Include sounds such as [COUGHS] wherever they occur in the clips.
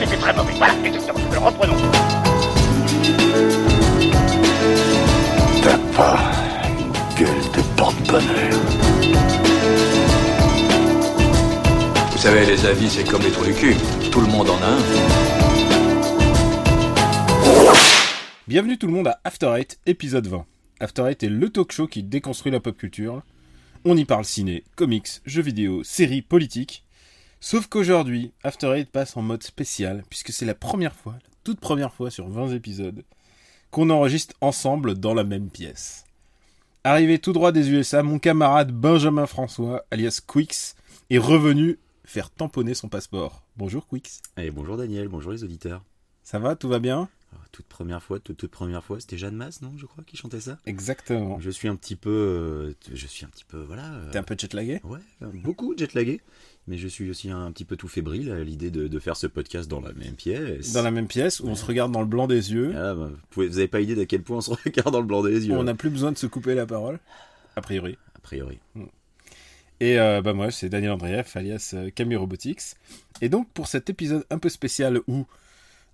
c'était très mauvais. Voilà, exactement. Alors reprenons. T'as pas une gueule de porte-bonheur. Vous savez, les avis, c'est comme les trous du cul. Tout le monde en a un. Bienvenue tout le monde à After Eight, épisode 20. After Eight est le talk show qui déconstruit la pop culture. On y parle ciné, comics, jeux vidéo, séries, politique. Sauf qu'aujourd'hui, After Eight passe en mode spécial, puisque c'est la première fois, la toute première fois sur 20 épisodes, qu'on enregistre ensemble dans la même pièce. Arrivé tout droit des USA, mon camarade Benjamin François, alias Quix, est revenu faire tamponner son passeport. Bonjour Quix. Et bonjour Daniel, bonjour les auditeurs. Ça va, tout va bien? Ah, Toute première fois, toute, toute première fois, c'était Jeanne Masse, non Je crois qui chantait ça? Exactement. Je suis un petit peu, euh, je suis un petit peu, voilà. euh, T'es un peu jetlagué? Ouais, euh, beaucoup jetlagué, mais je suis aussi un petit peu tout fébrile à l'idée de, de faire ce podcast dans la même pièce. Dans la même pièce où on se regarde dans le blanc des yeux. Ah, bah, vous, pouvez, vous avez pas idée d'à quel point on se [LAUGHS] regarde dans le blanc des yeux. On n'a plus besoin de se couper la parole, a priori. A priori. Et euh, bah moi, c'est Daniel Andreev, alias euh, Camille Robotics. Et donc, pour cet épisode un peu spécial où,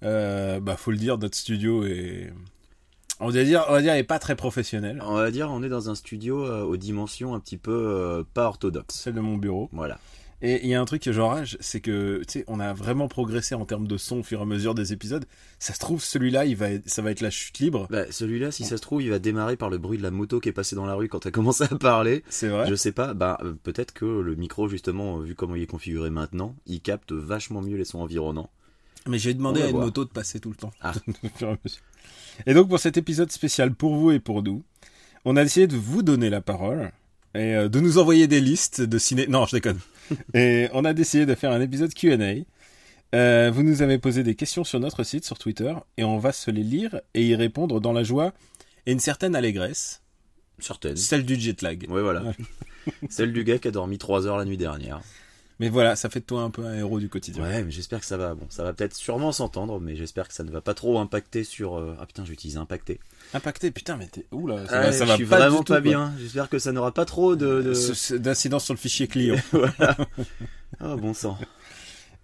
euh, bah faut le dire, notre studio est... On va dire, on va dire, est pas très professionnel. On va dire, on est dans un studio euh, aux dimensions un petit peu euh, pas orthodoxes. Celle de mon bureau. Voilà. Et il y a un truc que j'enrage, c'est que, tu sais, on a vraiment progressé en termes de son au fur et à mesure des épisodes. Ça se trouve, celui-là, il va ça va être la chute libre. Bah, celui-là, si ça se trouve, il va démarrer par le bruit de la moto qui est passée dans la rue quand t'as [LAUGHS] commencé à parler. C'est vrai. Je sais pas, bah euh, peut-être que le micro justement, vu comment il est configuré maintenant, il capte vachement mieux les sons environnants. Mais j'ai demandé à une voir. moto de passer tout le temps. Ah. [LAUGHS] Et donc pour cet épisode spécial pour vous et pour nous, on a essayé de vous donner la parole et euh, de nous envoyer des listes de ciné. Non, je déconne. [LAUGHS] et on a décidé de faire un épisode Q&A. Euh, vous nous avez posé des questions sur notre site, sur Twitter, et on va se les lire et y répondre dans la joie et une certaine allégresse, Certaines. celle du jet lag. Ouais, voilà. Celle du gars qui a dormi 3 heures la nuit dernière. Mais voilà, ça fait de toi un peu un héros du quotidien. Ouais, mais j'espère que ça va. Bon, ça va peut-être sûrement s'entendre, mais j'espère que ça ne va pas trop impacter sur. euh, Ah putain, j'ai utilisé impacter. Impacté, putain, mais t'es où là Ça Ah, va, ça je va suis pas vraiment du tout, pas bien. J'espère que ça n'aura pas trop de. de... Ce- ce- D'incidence sur le fichier client. [LAUGHS] Ah bon sang.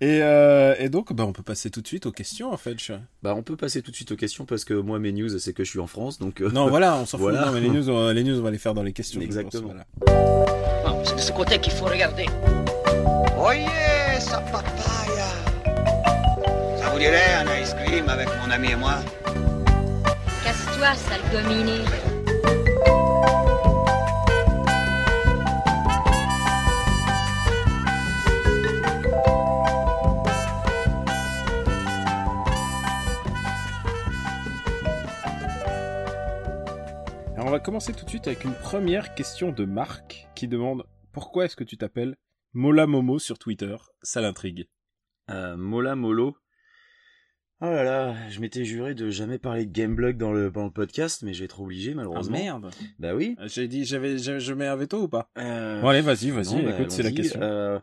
Et, euh, et donc, bah, on peut passer tout de suite aux questions, en fait. je- Bah, on peut passer tout de suite aux questions parce que moi, mes news, c'est que je suis en France, donc. euh, Non, voilà, on s'en fout. Voilà. Non, mais les [LAUGHS] news, on, les news, on va les faire dans les questions. Exactement. pense, voilà. Non, c'est de ce côté qu'il faut regarder. Oye, esa papaya. Ça vous dirait un ice cream avec mon ami et moi Casse-toi, sale. Alors, on va commencer tout de suite avec une première question de Marc qui demande Pourquoi est-ce que tu t'appelles Mola Momo sur Twitter Ça l'intrigue. Euh, Mola Molo. Oh là là, je m'étais juré de jamais parler de Gameblog dans le, dans le podcast, mais j'ai être obligé malheureusement. Ah, merde Bah oui. J'ai dit, j'avais, je, je mets un veto ou pas? Euh, Bon, allez, vas-y, vas-y, non, bah, écoute, c'est la question. Euh,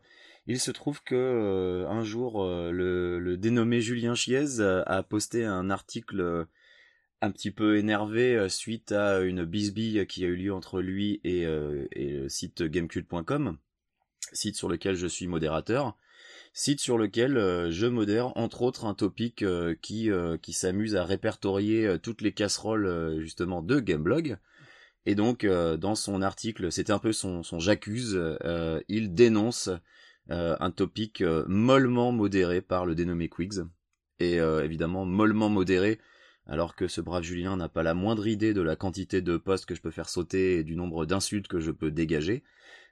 il se trouve que euh, un jour, euh, le, le dénommé Julien Chiez euh, a posté un article euh, un petit peu énervé euh, suite à une bisbille qui a eu lieu entre lui et, euh, et le site gamecult.com, site sur lequel je suis modérateur, site sur lequel euh, je modère entre autres un topic euh, qui, euh, qui s'amuse à répertorier toutes les casseroles justement de Gameblog. Et donc, dans son article, c'était un peu son, j'accuse, il dénonce un topic mollement modéré par le dénommé Quigs. Et évidemment, mollement modéré, alors que ce brave Julien n'a pas la moindre idée de la quantité de postes que je peux faire sauter et du nombre d'insultes que je peux dégager.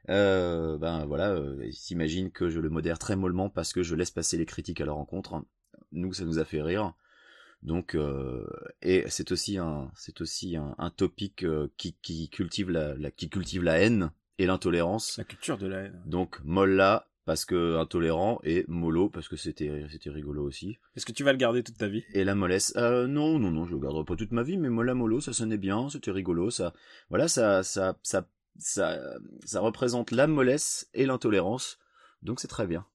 Euh, ben voilà, euh, il s'imagine que je le modère très mollement parce que je laisse passer les critiques à leur rencontre. Nous, ça nous a fait rire. Donc, euh, et c'est aussi un, c'est aussi un, un topic euh, qui, qui cultive la, la, qui cultive la haine et l'intolérance. La culture de la haine. Donc, molla parce que intolérant et mollo parce que c'était, c'était rigolo aussi. Est-ce que tu vas le garder toute ta vie? Et la mollesse, euh, non, non, non, je le garderai pas toute ma vie, mais molla mollo, ça sonnait bien, c'était rigolo, ça, voilà, ça, ça, ça, ça, ça représente la mollesse et l'intolérance, donc c'est très bien.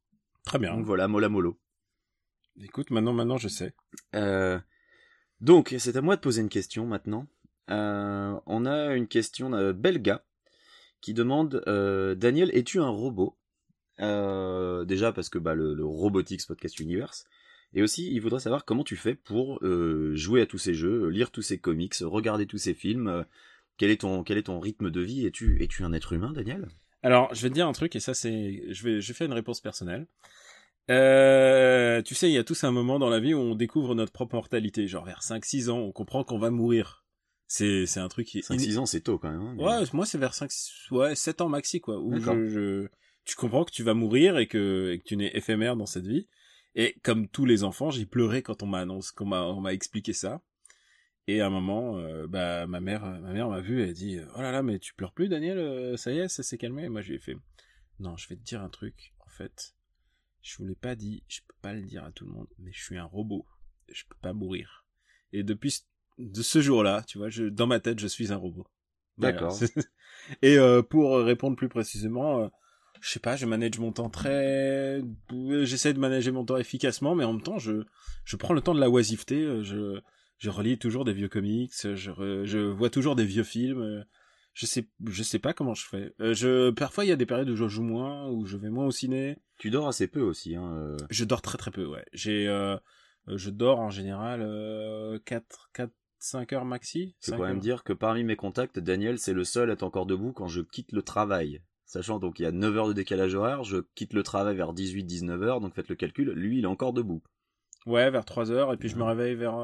Très bien. Donc voilà, molla mollo. Écoute, maintenant, maintenant, je sais. Euh, donc, c'est à moi de poser une question maintenant. Euh, on a une question d'un Belga qui demande euh, Daniel, es-tu un robot? Déjà parce que bah, le, le Robotics Podcast Universe. Et aussi, il voudrait savoir comment tu fais pour jouer à tous ces jeux, lire tous ces comics, regarder tous ces films. Quel est ton quel est ton rythme de vie? Es-tu es-tu un être humain, Daniel? Alors, je vais te dire un truc, et ça, c'est. Je vais, je fais une réponse personnelle. Euh, tu sais, il y a tous un moment dans la vie où on découvre notre propre mortalité. Genre vers 5-6 ans, on comprend qu'on va mourir. C'est, c'est un truc qui est. 5-6 ans, c'est tôt quand même. hein, mais- Ouais, moi, c'est vers 5, ouais, 7 ans maxi, quoi. Où je, je- tu comprends que tu vas mourir et que, et que tu n'es éphémère dans cette vie. Et comme tous les enfants, j'ai pleuré quand on m'a annoncé, qu'on m'a, on m'a expliqué ça. Et à un moment, euh, bah, ma mère, ma mère m'a vu, elle a dit, oh là là, mais tu pleures plus, Daniel, euh, ça y est, ça s'est calmé. Et moi, je lui ai fait, non, je vais te dire un truc. En fait, je vous l'ai pas dit, je peux pas le dire à tout le monde, mais je suis un robot. Je peux pas mourir. Et depuis ce- de ce jour-là, tu vois, je, dans ma tête, je suis un robot. Voilà. D'accord. [LAUGHS] Et euh, pour répondre plus précisément, euh, je sais pas, je manage mon temps très, j'essaie de manager mon temps efficacement, mais en même temps, je je prends le temps de la oisiveté. euh, Je je relis toujours des vieux comics, je re- je vois toujours des vieux films. euh, Je sais je sais pas comment je fais. Euh, Je parfois il y a des périodes où je joue moins, où je vais moins au ciné. Tu dors assez peu aussi. Hein, euh. Je dors très très peu, ouais. J'ai, euh, je dors en général euh, 4, 4, 5 heures maxi. Je peux quand même heures. dire que parmi mes contacts, Daniel, c'est le seul à être encore debout quand je quitte le travail. Sachant donc il y a 9 heures de décalage horaire, je quitte le travail vers 18-19 heures, donc faites le calcul, lui il est encore debout. Ouais, vers 3 heures, et puis je me réveille vers,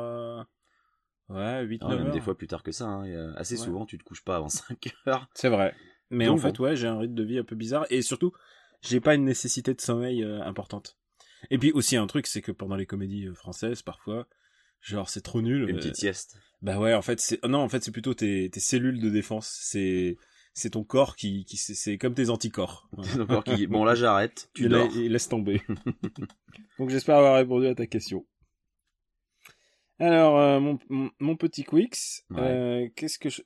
ouais, 8, Ah, 9 même heures. des fois plus tard que ça, hein, et, euh, assez Ouais. souvent tu te couches pas avant [LAUGHS] 5 heures. C'est vrai. Mais Donc en fait, bon. ouais, j'ai un rythme de vie un peu bizarre, et surtout, j'ai pas une nécessité de sommeil euh, importante. Et puis aussi un truc, c'est que pendant les comédies euh, françaises, parfois, genre c'est trop nul. Une petite sieste. Bah ouais, en fait, c'est non, en fait, c'est plutôt tes, tes cellules de défense. C'est c'est ton corps qui, qui c'est- comme tes anticorps. [LAUGHS] Donc, alors qu'il- bon là j'arrête, tu Et dors. laisse tomber. [LAUGHS] Donc j'espère avoir répondu à ta question. Alors euh, mon, mon, mon petit Quix, Ouais. euh, qu'est-ce que je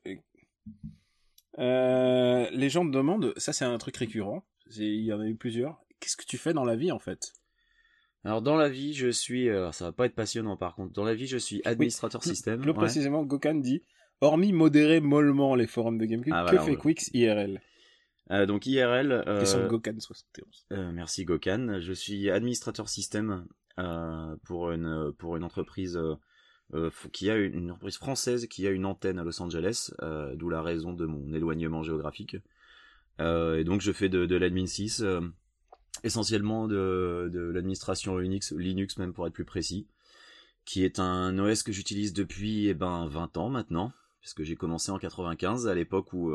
euh, les gens me demandent, ça c'est un truc récurrent, il y en a eu plusieurs. Qu'est-ce que tu fais dans la vie en fait? Alors dans la vie je suis, euh, ça va pas être passionnant par contre, dans la vie je suis administrateur système. Plus ouais. précisément, Gokan dit, hormis modérer mollement les forums de GameCube, Ah, que voilà, fait Quix IRL Euh, donc IRL, euh, Question de Gokan 71. Euh, merci Gokan. Je suis administrateur système pour une pour une entreprise euh, qui a une, entreprise française qui a une antenne à Los Angeles, euh, d'où la raison de mon éloignement géographique. Euh, et donc je fais de, l'admin 6, euh, essentiellement de, l'administration Unix, Linux même pour être plus précis, qui est un OS que j'utilise depuis eh ben 20 ans maintenant, puisque j'ai commencé en 95 à l'époque où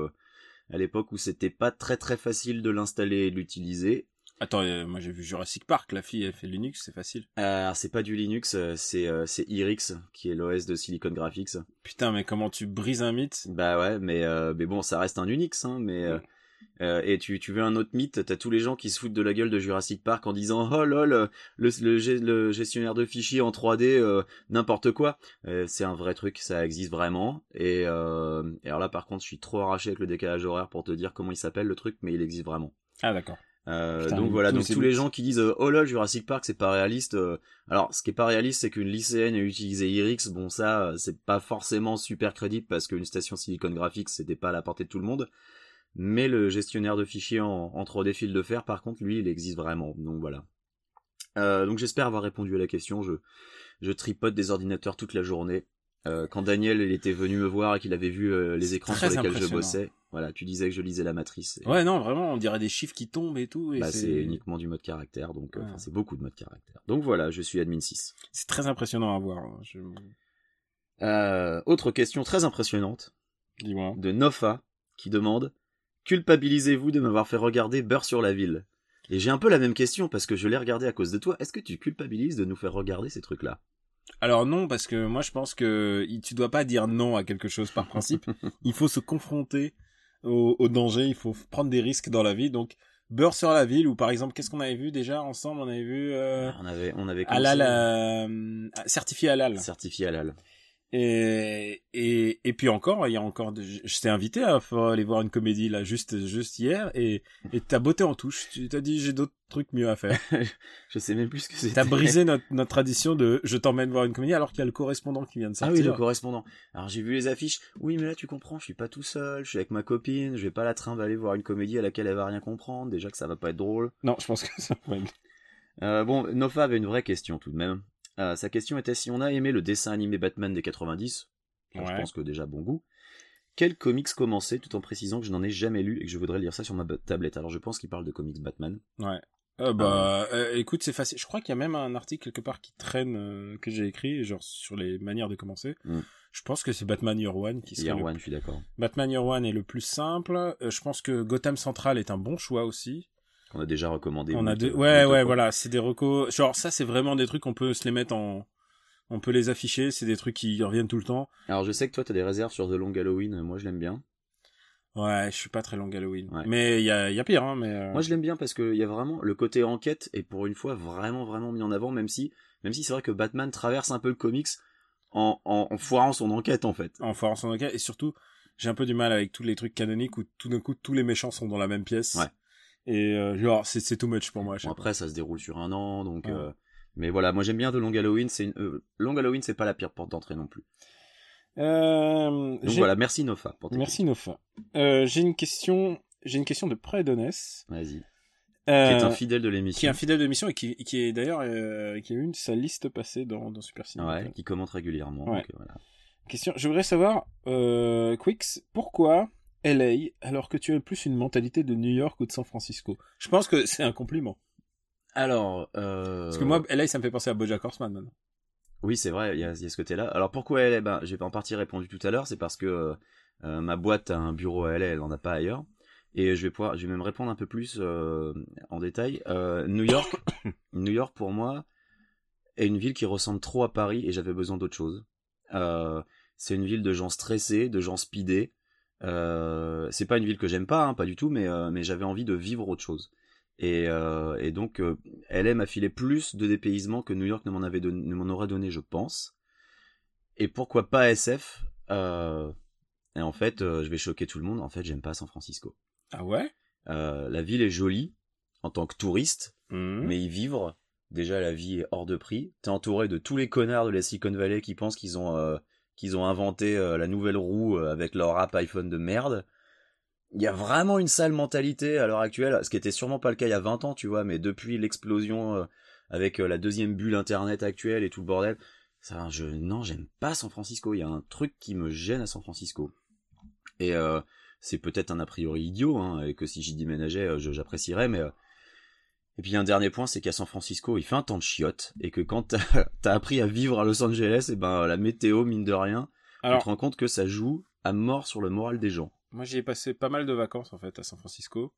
à l'époque où c'était pas très très facile de l'installer et de l'utiliser. Attends, euh, moi j'ai vu Jurassic Park, la fille elle fait Linux, c'est facile. Euh, c'est pas du Linux, euh, c'est euh, c'est Irix qui est l'OS de Silicon Graphics. Putain, mais comment tu brises un mythe? Bah ouais, mais mais bon, ça reste un Unix, hein. Mais euh, et tu tu veux un autre mythe? T'as tous les gens qui se foutent de la gueule de Jurassic Park en disant oh lol le le, le gestionnaire de fichiers en 3D euh, n'importe quoi. Euh, c'est un vrai truc, ça existe vraiment. Et, et alors là par contre, je suis trop arraché avec le décalage horaire pour te dire comment il s'appelle le truc, mais il existe vraiment. Ah d'accord. Euh, Putain, donc voilà, donc tous les gens qui disent euh, oh là Jurassic Park c'est pas réaliste. euh, alors ce qui est pas réaliste c'est qu'une lycéenne ait utilisé Irix. Bon ça c'est pas forcément super crédible parce qu'une station Silicon Graphics c'était pas à la portée de tout le monde. Mais le gestionnaire de fichiers en, en 3D fil de fer par contre lui il existe vraiment. Donc voilà. Euh, donc j'espère avoir répondu à la question. Je je tripote des ordinateurs toute la journée. Euh, quand Daniel il était venu me voir et qu'il avait vu les écrans sur lesquels je bossais, voilà, tu disais que je lisais la matrice. Et- Ouais, non, vraiment, on dirait des chiffres qui tombent et tout. et bah, c'est uniquement du mode caractère, donc euh, Ouais. c'est beaucoup de mode caractère. Donc voilà, je suis admin 6. c'est très impressionnant à voir. hein, Je... Euh, autre question très impressionnante Dis-moi. de Nofa qui demande Culpabilisez-vous de m'avoir fait regarder Beurre sur la ville? Et j'ai un peu la même question parce que je l'ai regardé à cause de toi. Est-ce que tu culpabilises de nous faire regarder ces trucs-là? Alors non, parce que moi je pense que tu dois pas dire non à quelque chose par principe. [LAUGHS] il faut se confronter au, au danger, il faut prendre des risques dans la vie. Donc beurre sur la ville ou par exemple qu'est-ce qu'on avait vu déjà ensemble? On avait vu euh, On avait, on avait halal, commencé- euh, certifié halal. certifié halal. Et, et, et puis encore, il y a encore, de- je, t'ai invité à aller voir une comédie là juste juste hier et et t'as botté en touche. Tu t'as dit j'ai d'autres trucs mieux à faire. [LAUGHS] Je sais même plus ce que c'était. T'as brisé [LAUGHS] notre notre tradition de je t'emmène voir une comédie alors qu'il y a le correspondant qui vient de Ah sortir. oui, le correspondant. Alors j'ai vu les affiches. Oui, mais là tu comprends, je suis pas tout seul, je suis avec ma copine, je vais pas la trimballer voir une comédie à laquelle elle va rien comprendre, déjà que ça va pas être drôle. Non, je pense que ça. ouais. Euh, bon, Nofa avait une vraie question tout de même. Euh, sa question était si on a aimé le dessin animé Batman des 90, ça, je pense que déjà bon goût. Quel comics commencer tout en précisant que je n'en ai jamais lu et que je voudrais lire ça sur ma tablette? Alors je pense qu'il parle de comics Batman. Ouais. Euh, bah, euh, écoute, c'est facile. Je crois qu'il y a même un article quelque part qui traîne euh, que j'ai écrit, genre sur les manières de commencer. Mm. Je pense que c'est Batman Year One qui serait Year le- One, je suis d'accord. Batman Year One est le plus simple. Je pense que Gotham Central est un bon choix aussi. On a déjà recommandé. On a deux... moult Ouais, ouais, voilà, c'est des recos. Genre ça, c'est vraiment des trucs on peut se les mettre en, on peut les afficher. C'est des trucs qui reviennent tout le temps. Alors je sais que toi t'as des réserves sur The Long Halloween, moi je l'aime bien. Ouais, je suis pas très long Halloween. Ouais. Mais il y a, y a pire, hein. Mais euh, Moi je l'aime bien parce qu'il y a vraiment le côté enquête est pour une fois vraiment vraiment mis en avant, même si même si c'est vrai que Batman traverse un peu le comics en, en, en foirant son enquête en fait. en force en enquête et surtout j'ai un peu du mal avec tous les trucs canoniques où tout d'un coup tous les méchants sont dans la même pièce Ouais. Et euh, genre c'est too much pour moi Bon, après ça se déroule sur un an donc. Ouais. euh, Mais voilà, moi j'aime bien The Long Halloween. C'est une... euh, Long Halloween, c'est pas la pire porte d'entrée non plus. Donc voilà, merci Nofa pour merci Nofa j'ai une question j'ai une question de Prédones Vas-y. Qui est un fidèle de l'émission. qui est un fidèle de l'émission et qui, qui est d'ailleurs qui a eu sa liste passée dans, dans Super Ciné. Ouais, qui commente régulièrement. Ouais. donc, voilà. Question, je voudrais savoir, Quix, pourquoi LA alors que tu as plus une mentalité de New York ou de San Francisco Je pense que c'est un compliment. Alors, euh... Parce que moi, LA, ça me fait penser à Bojack Horseman maintenant. Oui, c'est vrai, il y a, il y a ce côté-là. Alors pourquoi est ben, J'ai en partie répondu tout à l'heure, c'est parce que euh, euh, ma boîte a un bureau à LA, elle en a pas ailleurs. Et je vais pouvoir, je vais même répondre un peu plus euh, en détail. New York, [COUGHS] New York pour moi est une ville qui ressemble trop à Paris et j'avais besoin d'autre chose. C'est une ville de gens stressés, de gens speedés. Euh, c'est pas une ville que j'aime pas, hein, pas du tout, mais euh, mais j'avais envie de vivre autre chose. Et, euh, et donc, LA m'a filé plus de dépaysement que New York ne m'en avait don- ne m'en aurait donné, je pense. Et pourquoi pas SF Et en fait, je vais choquer tout le monde. En fait, j'aime pas San Francisco. Ah ouais? La ville est jolie en tant que touriste, Mhm. mais y vivre, déjà la vie est hors de prix. T'es entouré de tous les connards de la Silicon Valley qui pensent qu'ils ont qu'ils ont inventé euh, la nouvelle roue euh, avec leur app iPhone de merde. Il y a vraiment une sale mentalité à l'heure actuelle, ce qui était sûrement pas le cas il y a 20 ans, tu vois, mais depuis l'explosion euh, avec la deuxième bulle internet actuelle et tout le bordel, ça, je, non, j'aime pas San Francisco. Il y a un truc qui me gêne à San Francisco. Et c'est peut-être un a priori idiot, hein, et que si j'y déménageais, j'apprécierais, mais et puis un dernier point, c'est qu'à San Francisco, il fait un temps de chiotte, et que quand t'as [LAUGHS] as appris à vivre à Los Angeles, et ben la météo, mine de rien, tu te rends compte que ça joue à mort sur le moral des gens. moi, j'y ai passé pas mal de vacances, en fait, à San Francisco.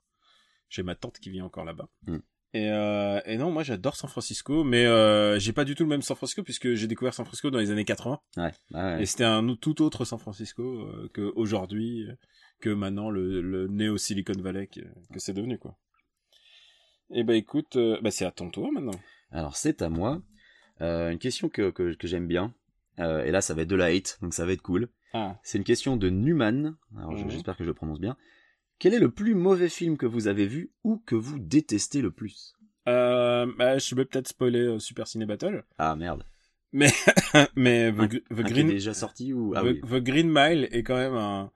J'ai ma tante qui vit encore là-bas. Mm. Et, euh, et non, moi, j'adore San Francisco, mais euh, j'ai pas du tout le même San Francisco, puisque j'ai découvert San Francisco dans les années 80. Ouais, ouais. Et c'était un tout autre San Francisco euh, que aujourd'hui, euh, que maintenant le, le néo Silicon Valley que, que c'est devenu quoi. Et bah écoute, euh, bah c'est à ton tour maintenant. Alors c'est à moi. Euh, une question que, que, que j'aime bien. Euh, et là, ça va être de la hate, donc ça va être cool. Ah, C'est une question de Newman. Alors Mhm. j'espère que je le prononce bien. Quel est le plus mauvais film que vous avez vu ou que vous détestez le plus? Euh, bah, je vais peut-être spoiler Super Ciné Battle, Ah merde. mais [LAUGHS] The, Un- The Un qui est Green déjà sorti ou ah The, oui. The Green Mile est quand même un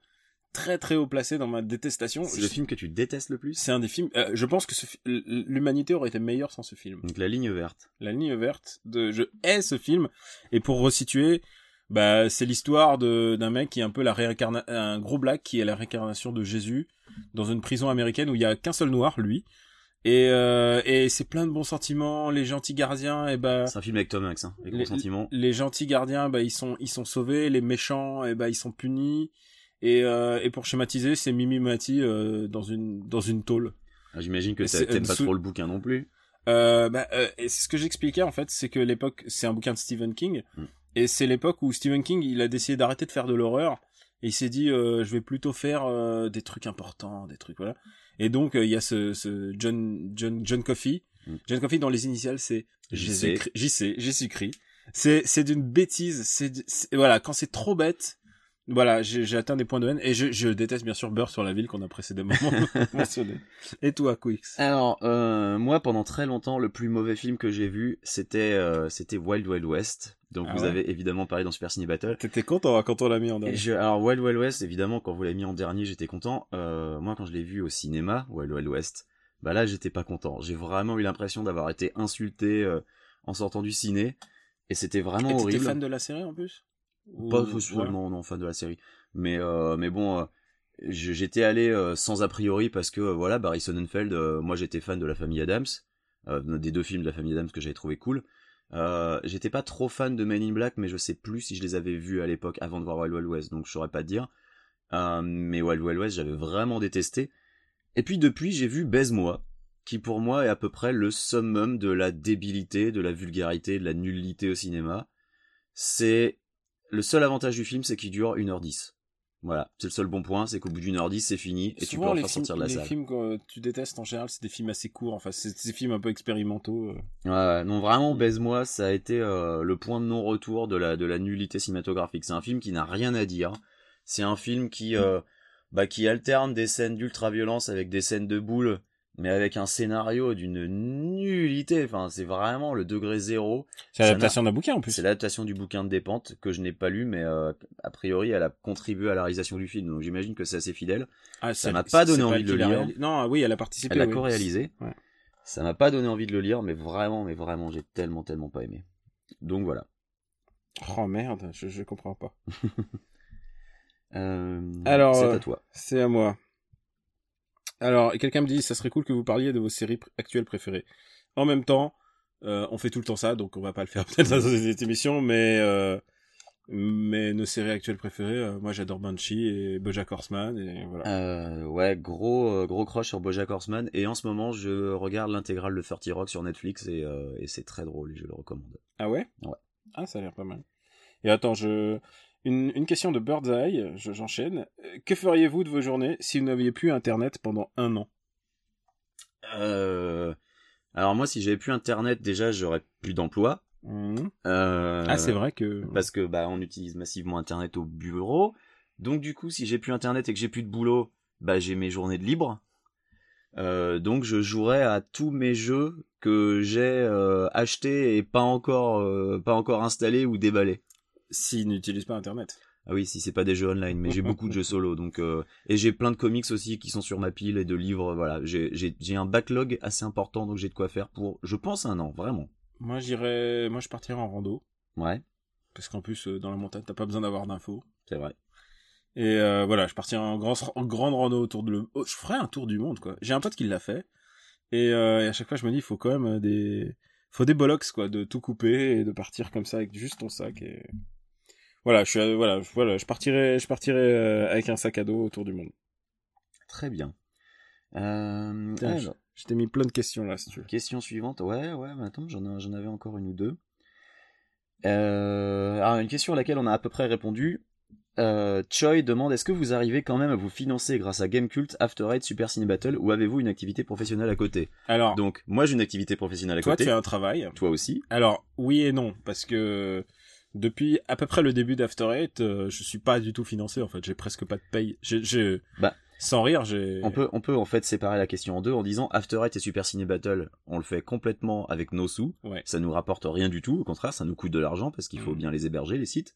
très très haut placé dans ma détestation. C'est le film que tu détestes le plus? C'est un des films. euh, je pense que fi- l'humanité aurait été meilleure sans ce film. Donc la ligne verte. La ligne verte. De, je hais ce film. Et pour resituer, bah, c'est l'histoire d'un mec qui est un peu la réincarna un gros black qui est la réincarnation de Jésus dans une prison américaine où il y a qu'un seul noir, lui. Et, euh, et c'est plein de bons sentiments. Les gentils gardiens, et bah, C'est un film avec Tom Hanks, hein, avec les, mon sentiment. les gentils gardiens, bah, ils sont, ils sont sauvés. Les méchants, et bah, ils sont punis. Et, euh, et pour schématiser, c'est Mimi Mati euh, dans une dans une tôle. Ah, J'imagine que c'est- t'aimes pas trop le bouquin non plus. Euh, bah, euh, c'est ce que j'expliquais en fait, c'est que l'époque, c'est un bouquin de Stephen King, Mm. et c'est l'époque où Stephen King, il a décidé d'arrêter de faire de l'horreur, et il s'est dit, euh, je vais plutôt faire des trucs importants, des trucs voilà. Et donc il y a ce, ce John John John Coffey, Mm. John Coffey dans les initiales c'est JC. JC, Jésus-Christ. C'est c'est d'une bêtise, c'est- voilà quand c'est trop bête. Voilà, j'ai atteint des points de haine et je, je déteste bien sûr Beurre sur la ville qu'on a précédemment [LAUGHS] mentionné. Et toi, Quix? Alors, euh, moi, pendant très longtemps, le plus mauvais film que j'ai vu, c'était euh, c'était Wild Wild West. Donc, Ah vous ouais? avez évidemment parlé dans Super Ciné Battle. T'étais content hein, quand on l'a mis en dernier. je, alors, Wild Wild West, évidemment, quand vous l'avez mis en dernier, j'étais content. Euh, moi, quand je l'ai vu au cinéma, Wild Wild West, bah là, j'étais pas content. J'ai vraiment eu l'impression d'avoir été insulté euh, en sortant du ciné. Et c'était vraiment Et t'étais horrible. fan de la série en plus? Pas spécialement, non, fan de la série. Mais, euh, mais bon, euh, j'étais allé euh, sans a priori parce que, euh, voilà, Barry Sonnenfeld, euh, moi j'étais fan de la famille Adams, euh, des deux films de la famille Adams que j'avais trouvé cool. Euh, j'étais pas trop fan de Men in Black, mais je sais plus si je les avais vus à l'époque avant de voir Wild Wild West, donc je saurais pas te dire. Euh, mais Wild Wild West, j'avais vraiment détesté. Et puis depuis, j'ai vu Baise-moi, qui pour moi est à peu près le summum de la débilité, de la vulgarité, de la nullité au cinéma. C'est le seul avantage du film, c'est qu'il dure 1h10. Voilà, c'est le seul bon point, c'est qu'au bout d'une heure 10, c'est fini et tu peux les enfin sortir de la les salle. films que tu détestes en général, c'est des films assez courts. Enfin, c'est des films un peu expérimentaux. euh. Non vraiment baise-moi, ça a été euh, le point de non-retour de la de la nullité cinématographique. C'est un film qui n'a rien à dire. C'est un film qui euh, bah qui alterne des scènes d'ultra violence avec des scènes de boules, mais avec un scénario d'une nullité. Enfin, c'est vraiment le degré zéro. C'est l'adaptation d'un bouquin en plus. C'est l'adaptation du bouquin de Despentes que je n'ai pas lu, mais euh, a priori elle a contribué à la réalisation du film, donc j'imagine que c'est assez fidèle. Ah, ça m'a pas donné envie de le l'a lire. Non, oui, elle a participé. Elle a oui. co-réalisé. Ouais. Ça m'a pas donné envie de le lire, mais vraiment, mais vraiment, j'ai tellement, tellement pas aimé. Donc voilà. Oh merde, je, je comprends pas. [LAUGHS] Euh, Alors, c'est à toi. C'est à moi. Alors, quelqu'un me dit, ça serait cool que vous parliez de vos séries actuelles préférées. En même temps, euh, on fait tout le temps ça, donc on va pas le faire [LAUGHS] peut-être dans cette émission, mais euh, mais nos séries actuelles préférées, euh, moi j'adore Banshee et BoJack Horseman et voilà. Ouais, gros, gros crush sur BoJack Horseman. Et en ce moment, je regarde l'intégrale de 30 Rock sur Netflix et, et c'est très drôle et je le recommande. Ah ouais? Ouais. Ah, ça a l'air pas mal. Et attends, je une, une question de Birdseye, je- j'enchaîne. Que feriez-vous de vos journées si vous n'aviez plus Internet pendant un an? Euh, alors moi, si j'avais plus Internet, déjà, j'aurais plus d'emploi. Mhm. Euh, Ah, c'est vrai que parce que bah on utilise massivement internet au bureau. Donc du coup, si j'ai plus internet et que j'ai plus de boulot, bah j'ai mes journées de libre. Euh, donc je jouerai à tous mes jeux que j'ai euh, achetés et pas encore euh, pas encore installés ou déballés. S'ils n'utilisent pas Internet. Ah oui, si c'est pas des jeux online, mais j'ai [LAUGHS] beaucoup de jeux solo, donc euh, et j'ai plein de comics aussi qui sont sur ma pile et de livres. Voilà, j'ai un backlog assez important, donc j'ai de quoi faire pour, je pense un an, vraiment. Moi, j'irais, moi, je partirais en rando. Ouais, Parce qu'en plus, euh, dans la montagne, t'as pas besoin d'avoir d'infos. c'est vrai. Et euh, voilà, je partirais en, grand, en grande rando autour de le... oh, je ferais un tour du monde, quoi. J'ai un pote qui l'a fait. Et, euh, et à chaque fois, je me dis, il faut quand même des... faut des bollocks, quoi, de tout couper et de partir comme ça avec juste ton sac. Et... Voilà, je suis, euh, voilà, je- voilà, je partirais, je partirais euh, avec un sac à dos autour du monde. Très bien. Euh, alors, Je t'ai mis plein de questions là, si tu veux. Question suivante. Ouais, ouais, mais attends, j'en ai- j'en avais encore une ou deux. Euh, alors, une question à laquelle on a à peu près répondu. Euh, Choi demande est-ce que vous arrivez quand même à vous financer grâce à Gamecult, After Eight, Super Ciné Battle ou avez-vous une activité professionnelle à côté? Alors, Donc, moi j'ai une activité professionnelle à toi, côté. tu fais un travail. Toi aussi. Alors, oui et non, parce que depuis à peu près le début d'After Eight, euh, je suis pas du tout financé en fait. J'ai presque pas de paye. J'ai, j'ai- Bah, sans rire, j'ai. On peut, on peut en fait séparer la question en deux en disant After Eight et Super Ciné Battle, on le fait complètement avec nos sous. Ouais. Ça nous rapporte rien du tout. Au contraire, ça nous coûte de l'argent parce qu'il faut Mhm. bien les héberger, les sites.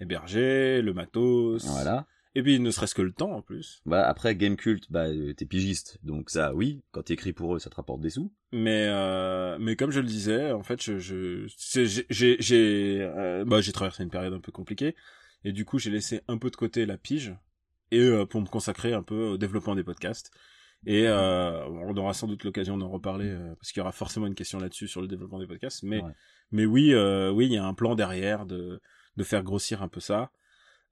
héberger, le matos. Voilà. Et puis ne serait-ce que le temps en plus. Bah après Gamecult, bah euh, t'es pigiste, donc ça oui, quand t'écris pour eux, ça te rapporte des sous. Mais euh, mais comme je le disais, en fait, je, je j'ai j'ai euh, bah, j'ai traversé une période un peu compliquée et du coup j'ai laissé un peu de côté la pige et euh, pour me consacrer un peu au développement des podcasts. Et euh, on aura sans doute l'occasion d'en reparler euh, parce qu'il y aura forcément une question là-dessus sur le développement des podcasts. Mais Ouais. mais oui euh, oui il y a un plan derrière de de faire grossir un peu ça.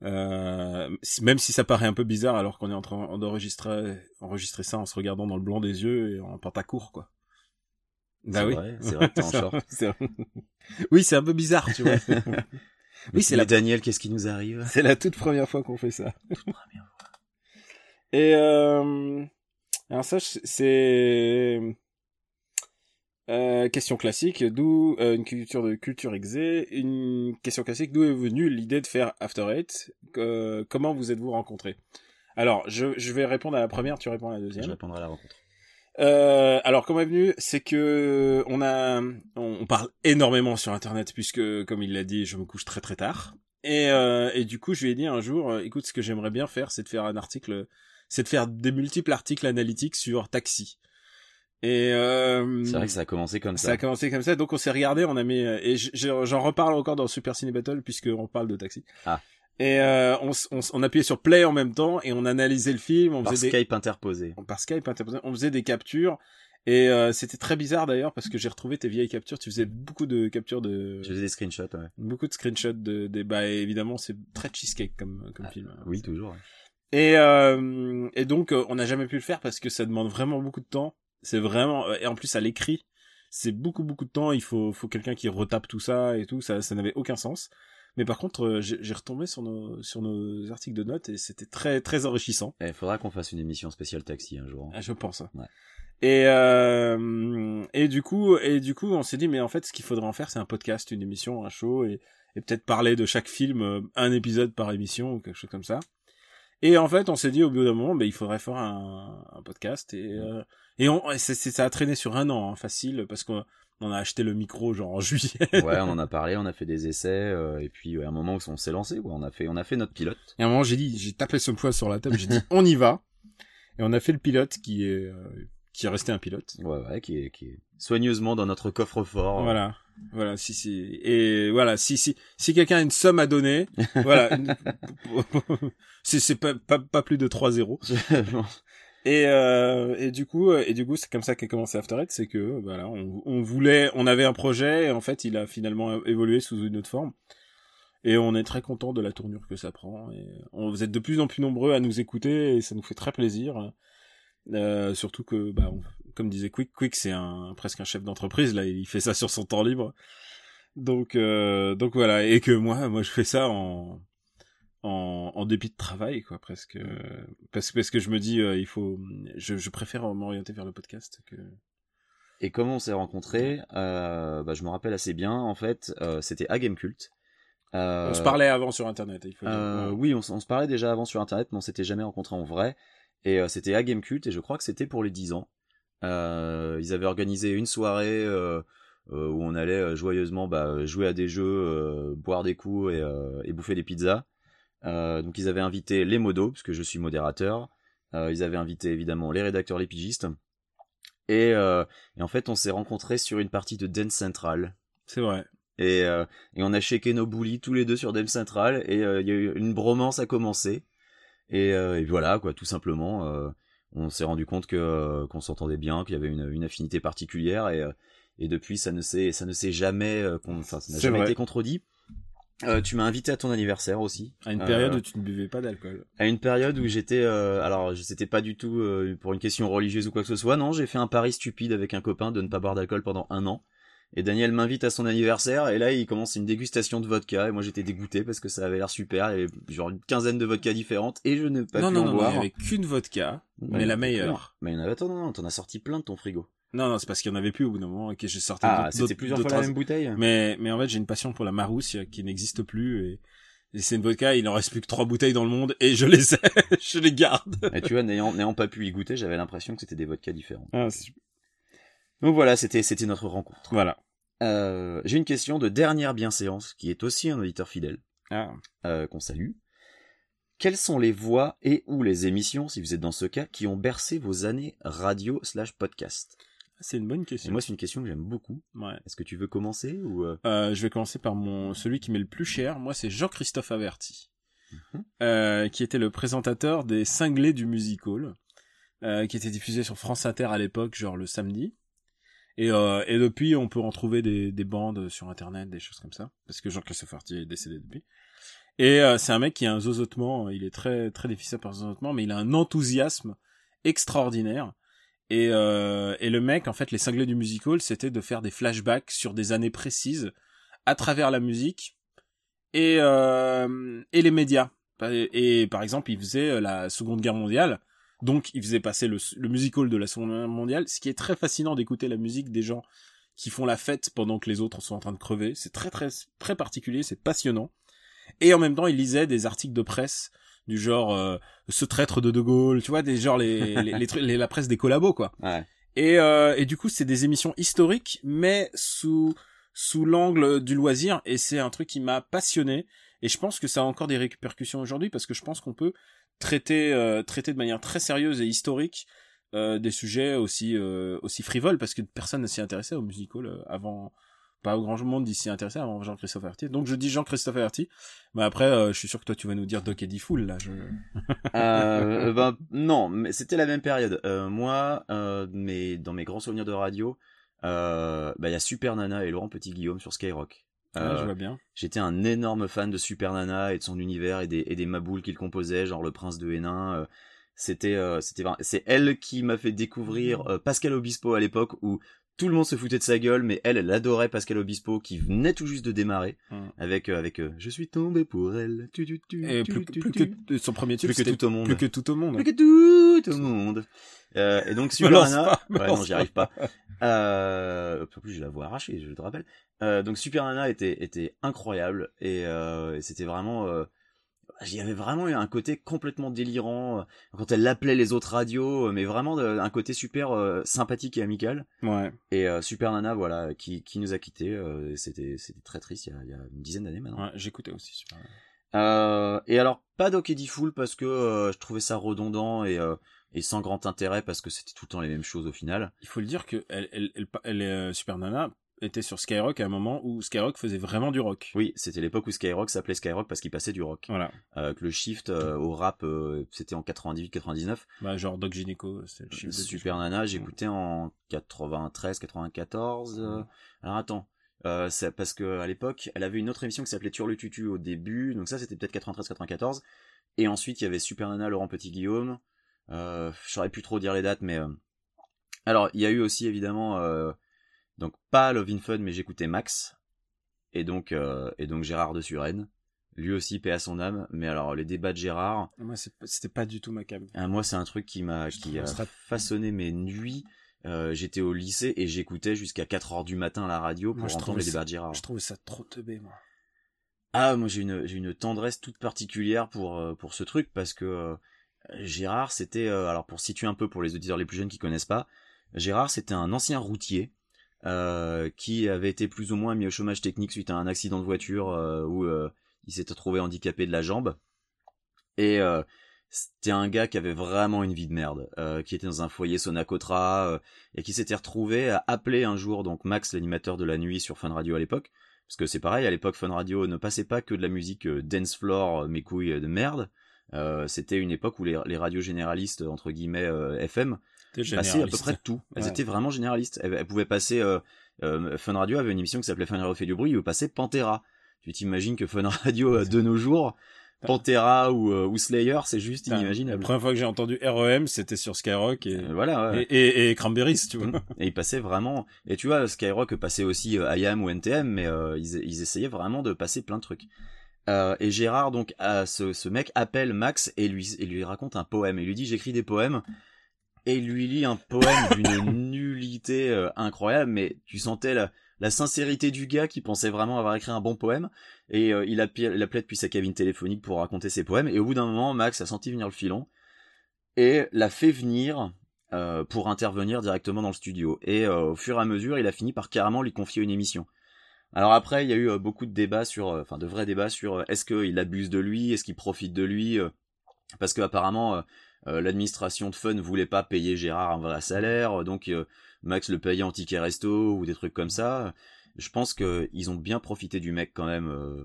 Euh, même si ça paraît un peu bizarre alors qu'on est en train d'enregistrer enregistrer ça en se regardant dans le blanc des yeux et en pantacourt quoi. Bah c'est oui. vrai, c'est vrai en [LAUGHS] short. oui, c'est un peu bizarre, tu vois. [LAUGHS] oui, c'est la, Daniel, qu'est-ce qui nous arrive? C'est la toute première fois qu'on fait ça. Et euh, alors ça, c'est euh, question classique. D'où euh, une culture de culture exé. Une question classique. D'où est venue l'idée de faire After Eight? Euh, Comment vous êtes-vous rencontrés? Alors, je, je vais répondre à la première. Tu réponds à la deuxième. Je répondrai à la rencontre. Euh, alors comment est venu, c'est que on a, on, on parle énormément sur Internet puisque, comme il l'a dit, je me couche très très tard. Et, euh, et du coup, je lui ai dit un jour, écoute, ce que j'aimerais bien faire, c'est de faire un article, c'est de faire des multiples articles analytiques sur taxi. Et euh, C'est vrai que ça a commencé comme ça ça. a commencé comme ça, donc on s'est regardé, on a mis et j- j'ai- j'en reparle encore dans Super Ciné Battle puisque on parle de taxi. Ah. Et euh, on, on, on appuyait sur play en même temps et on analysait le film, on Par faisait des Skype interposé. par Skype interposé, on faisait des captures et euh, c'était très bizarre d'ailleurs parce que j'ai retrouvé tes vieilles captures, tu faisais beaucoup de captures de Je faisais des screenshots, ouais. beaucoup de screenshots de des bah évidemment c'est très cheesecake comme comme Ah, film. Oui, toujours. ouais. Et, euh, et donc, euh, on n'a jamais pu le faire parce que ça demande vraiment beaucoup de temps. C'est vraiment, et en plus à l'écrit, c'est beaucoup beaucoup de temps. Il faut, faut quelqu'un qui retape tout ça et tout. Ça, ça n'avait aucun sens. Mais par contre, euh, j'ai retombé sur nos, sur nos articles de notes et c'était très, très enrichissant. Il faudra qu'on fasse une émission spéciale taxi un jour. Ah, je pense. hein. Ouais. Et euh, et du coup, et du coup, on s'est dit, mais en fait, ce qu'il faudrait en faire, c'est un podcast, une émission, un show, et, et peut-être parler de chaque film, euh, un épisode par émission ou quelque chose comme ça. Et en fait, on s'est dit au bout d'un moment, ben, il faudrait faire un, un podcast et euh, et, on, et c'est- c'est- ça a traîné sur un an, hein, facile, parce qu'on on a acheté le micro genre en juillet. ouais, [LAUGHS] on en a parlé, on a fait des essais, euh, et puis ouais, à un moment où on s'est lancé, ouais, on a fait, on a fait notre pilote. Et à un moment, j'ai dit, j'ai tapé ce poids sur la table, j'ai dit, on y va. Et on a fait le pilote qui est euh, qui est resté un pilote. Ouais, ouais, qui est, qui est soigneusement dans notre coffre-fort. Voilà. Voilà, si, si. Et voilà, si, si, si quelqu'un a une somme à donner, voilà. [LAUGHS] [LAUGHS] c'est pas, pas, pas plus de 3 zéros. Et, euh, et du coup, et du coup, c'est comme ça qu'a commencé After Eight, c'est que, voilà, on, on voulait, on avait un projet, et en fait, il a finalement évolué sous une autre forme. Et on est très content de la tournure que ça prend. Et on, vous êtes de plus en plus nombreux à nous écouter, et ça nous fait très plaisir. Euh, surtout que, bah, comme disait Quick, Quick c'est un presque un chef d'entreprise là, il fait ça sur son temps libre. Donc, euh, donc voilà, et que moi, moi je fais ça en en, en dépit de travail quoi, presque, euh, parce parce que je me dis, euh, il faut, je, je préfère m'orienter vers le podcast que. Et comment on s'est rencontrés euh, bah, Je me rappelle assez bien, en fait, euh, c'était à Gamecult. Euh, On se parlait avant sur internet, il faut dire. Oui, on, se parlait déjà avant sur internet, mais on s'était jamais rencontrés en vrai. Et c'était à Gamecult, et je crois que c'était pour les 10 ans. Ils avaient organisé une soirée où on allait joyeusement bah, jouer à des jeux, boire des coups et, et bouffer des pizzas. Euh, donc ils avaient invité les modos, puisque je suis modérateur. Euh, ils avaient invité évidemment les rédacteurs, les pigistes. Et, euh, et en fait, on s'est rencontrés sur une partie de Dance Central. C'est vrai. Et, euh, et on a checké nos bullies tous les deux sur Dame Central et euh, il y a eu une bromance à commencer. Et, euh, et voilà quoi, tout simplement, on s'est rendu compte que qu'on s'entendait bien, qu'il y avait une, une affinité particulière et, et depuis ça ne s'est ça ne s'est jamais, enfin ça n'a jamais vrai. été contredit. Euh, tu m'as invité à ton anniversaire aussi. À une Euh, période où tu ne buvais pas d'alcool. à une période où j'étais euh, alors je- c'était pas du tout euh, pour une question religieuse ou quoi que ce soit non j'ai fait un pari stupide avec un copain de ne pas boire d'alcool pendant un an et Daniel m'invite à son anniversaire et là il commence une dégustation de vodka et moi j'étais dégoûté parce que ça avait l'air super il y avait genre une quinzaine de vodka différentes et je n'ai pas non, pu non, en non, non, il boire n'y avait qu'une vodka, Ouais, mais la non, meilleure. mais il y en avait attends non non t'en as sorti plein de ton frigo Non, non, c'est parce qu'il n'y en avait plus au bout d'un moment et que j'ai sorti ah c'était plusieurs fois la même bouteille? Mais, mais en fait, j'ai une passion pour la Marousse euh, qui n'existe plus et, et c'est une vodka, il en reste plus que trois bouteilles dans le monde et je les ai, [LAUGHS] je les garde. et tu vois n'ayant n'ayant pas pu y goûter j'avais l'impression que c'était des vodkas différents Ah, c'est- donc voilà c'était c'était notre rencontre voilà. Euh, j'ai une question de dernière bienséance qui est aussi un auditeur fidèle Ah. euh, qu'on salue. Quelles sont les voix et ou les émissions, si vous êtes dans ce cas, qui ont bercé vos années radio slash podcast? C'est une bonne Et question. moi, c'est une question que j'aime beaucoup. Ouais. Est-ce que tu veux commencer ou euh, Euh, je vais commencer par mon celui qui m'est le plus cher. Moi, c'est Jean-Christophe Averti, Mhm. euh, qui était le présentateur des Cinglés du Music Hall, euh, qui était diffusé sur France Inter à l'époque, genre le samedi. Et, euh, et depuis, on peut en trouver des, des bandes sur Internet, des choses comme ça, parce que Jean-Christophe Averti est décédé depuis. Et euh, c'est un mec qui a un zozotement, il est très très difficile par zozotement, mais il a un enthousiasme extraordinaire. Et, euh, et le mec, en fait, les cinglés du music hall, c'était de faire des flashbacks sur des années précises à travers la musique et, euh, les médias. Et, par exemple, il faisait la Seconde Guerre mondiale, donc il faisait passer le, le music hall de la Seconde Guerre mondiale, ce qui est très fascinant d'écouter la musique des gens qui font la fête pendant que les autres sont en train de crever. C'est très très très particulier, c'est passionnant. Et en même temps, il lisait des articles de presse du genre euh, ce traître de De Gaulle, tu vois, des genre les, [LAUGHS] les, les trucs- les- la presse des collabos quoi. Ouais. Et, euh, et du coup, c'est des émissions historiques, mais sous sous l'angle du loisir, et c'est un truc qui m'a passionné. Et je pense que ça a encore des répercussions aujourd'hui parce que je pense qu'on peut traiter euh, traiter de manière très sérieuse et historique euh, des sujets aussi euh, aussi frivoles parce que personne ne s'y intéressait au musical euh, avant pas au grand monde s'y intéressait avant Jean-Christophe Herty donc je dis Jean-Christophe Herty mais après euh, je suis sûr que toi tu vas nous dire Doc Eddie Fool là je... Euh, ben, non, mais c'était la même période. Euh, moi, euh, mes, dans mes grands souvenirs de radio, euh, bah, il y a Super Nana et Laurent Petit Guillaume sur Skyrock. Euh, je vois bien J'étais un énorme fan de Super Nana et de son univers et des, et des maboules qu'il composait, genre le prince de Hénin. euh, C'était, euh, c'est elle qui m'a fait découvrir euh, Pascal Obispo à l'époque où tout le monde se foutait de sa gueule, mais elle, elle adorait Pascal Obispo qui venait tout juste de démarrer Mm. avec, euh, avec, euh, je suis tombé pour elle. Tu, tu, tu, et plus, que son premier tube Plus que tout au monde. plus que tout au monde Plus que tout au monde. Euh, et donc Super lance Nana, pas, me ouais, non, j'y arrive pas. Euh, en plus, je la vois arracher, je te rappelle. Euh, donc Super Nana était était incroyable et, euh, c'était vraiment, il y avait vraiment eu un côté complètement délirant euh, quand elle appelait les autres radios, euh, mais vraiment un côté super euh, sympathique et amical. ouais Et euh, Super Nana, voilà, qui qui nous a quittés. euh, c'était c'était très triste il y a, il y a une dizaine d'années maintenant. ouais j'écoutais aussi Super Nana. Euh, et alors pas Doc Eddie Fool parce que je trouvais ça redondant et euh, et sans grand intérêt parce que c'était tout le temps les mêmes choses au final. il faut le dire que elle, elle, elle, elle est, euh, Super Nana était sur Skyrock à un moment où Skyrock faisait vraiment du rock Oui, c'était l'époque où Skyrock s'appelait Skyrock parce qu'il passait du rock. voilà Euh, que le shift euh, au rap, euh, c'était en 98-99. bah genre Doc Gynéco c'était le de Super Nana, j'écoutais en 93-94. euh. Alors attends, c'est parce que à l'époque, elle avait une autre émission qui s'appelait Turlututu au début, donc ça c'était peut-être 93-94. Et ensuite, il y avait Super Nana, Laurent Petit Guillaume. Euh, je saurais plus trop dire les dates, mais alors il y a eu aussi évidemment donc pas Love in Fun, mais j'écoutais Max et donc euh, et donc Gérard de Suresnes. Lui aussi paix à son âme, mais alors les débats de Gérard, moi c'était pas du tout ma cam ah, moi, c'est un truc qui m'a qui trouve a façonné mes nuits. Euh, J'étais au lycée et j'écoutais jusqu'à 4 heures du matin à la radio pour Moi, entendre les débats de Gérard. je trouvais ça trop teubé moi Ah, moi j'ai une j'ai une tendresse toute particulière pour euh, pour ce truc parce que euh, Gérard c'était euh, alors pour situer un peu pour les auditeurs les plus jeunes qui connaissent pas, Gérard c'était un ancien routier euh, qui avait été plus ou moins mis au chômage technique suite à un accident de voiture euh, où euh, il s'était trouvé handicapé de la jambe. Et c'était un gars qui avait vraiment une vie de merde, qui était dans un foyer Sonacotra et qui s'était retrouvé à appeler un jour donc Max l'animateur de la nuit sur Fun Radio à l'époque. Parce que c'est pareil à l'époque Fun Radio ne passait pas que de la musique dance floor mes couilles de merde. C'était une époque où les, radios généralistes entre guillemets FM passaient à peu près de tout elles Ouais. étaient vraiment généralistes elles, elles pouvaient passer euh, euh, Fun Radio avait une émission qui s'appelait Fun Radio fait du bruit où passait Pantera tu t'imagines que Fun Radio euh, de nos jours [LAUGHS] Pantera ou, euh, ou Slayer c'est juste Putain, La inimaginable première fois que j'ai entendu REM, c'était sur Skyrock et, Euh, voilà ouais. et, et, et Cranberries, tu vois. Mm. Et ils passaient vraiment. Et tu vois, Skyrock passait aussi euh, IAM ou NTM, mais euh, ils, ils essayaient vraiment de passer plein de trucs. Euh, et Gérard, donc, à ce, ce mec appelle Max et lui, et lui raconte un poème. Et lui dit j'écris des poèmes. Et lui lit un poème d'une [COUGHS] nullité euh, incroyable, mais tu sentais la, la sincérité du gars qui pensait vraiment avoir écrit un bon poème. Et euh, il, appelait, il appelait depuis sa cabine téléphonique pour raconter ses poèmes. Et au bout d'un moment, Max a senti venir le filon et l'a fait venir euh, pour intervenir directement dans le studio. Et au fur et à mesure, il a fini par carrément lui confier une émission. Alors après, il y a eu beaucoup de débats sur, enfin de vrais débats sur est-ce qu'il abuse de lui, est-ce qu'il profite de lui, parce que apparemment l'administration de Fun voulait pas payer Gérard un vrai salaire, euh, donc euh, Max le payait en ticket resto ou des trucs comme ça. Je pense que ils ont bien profité du mec quand même euh,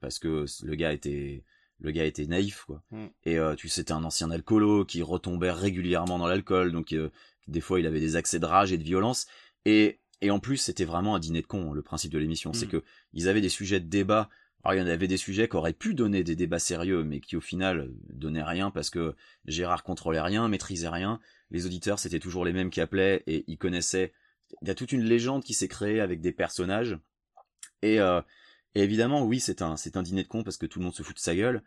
parce que le gars était le gars était naïf quoi. Mm. Et euh, tu sais, c'était un ancien alcoolo qui retombait régulièrement dans l'alcool, donc euh, des fois il avait des accès de rage et de violence. Et et en plus c'était vraiment un dîner de cons. Le principe de l'émission, c'est Mm. que ils avaient des sujets de débat. Alors il y en avait des sujets qui auraient pu donner des débats sérieux, mais qui au final donnaient rien parce que Gérard contrôlait rien, maîtrisait rien. Les auditeurs c'était toujours les mêmes qui appelaient et ils connaissaient. Il y a toute une légende qui s'est créée avec des personnages. Et, euh, évidemment, oui, c'est un, dîner de cons parce que tout le monde se fout de sa gueule.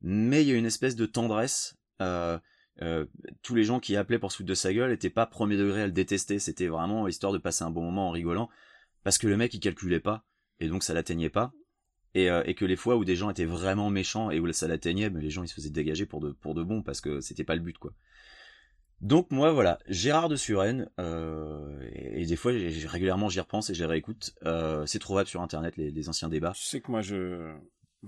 Mais il y a une espèce de tendresse. Euh, euh, tous les gens qui appelaient pour se foutre de sa gueule étaient pas premier degré à le détester. C'était vraiment histoire de passer un bon moment en rigolant. Parce que le mec, il calculait pas. Et donc, ça l'atteignait pas. Et, euh, et que les fois où des gens étaient vraiment méchants et où ça l'atteignait, mais les gens, ils se faisaient dégager pour de, pour bon parce que c'était pas le but, quoi. Donc moi voilà, Gérard de Suresnes, euh, et, des fois régulièrement j'y repense et je les réécoute. Euh, c'est trouvable sur internet les, les anciens débats. Tu sais que moi, je,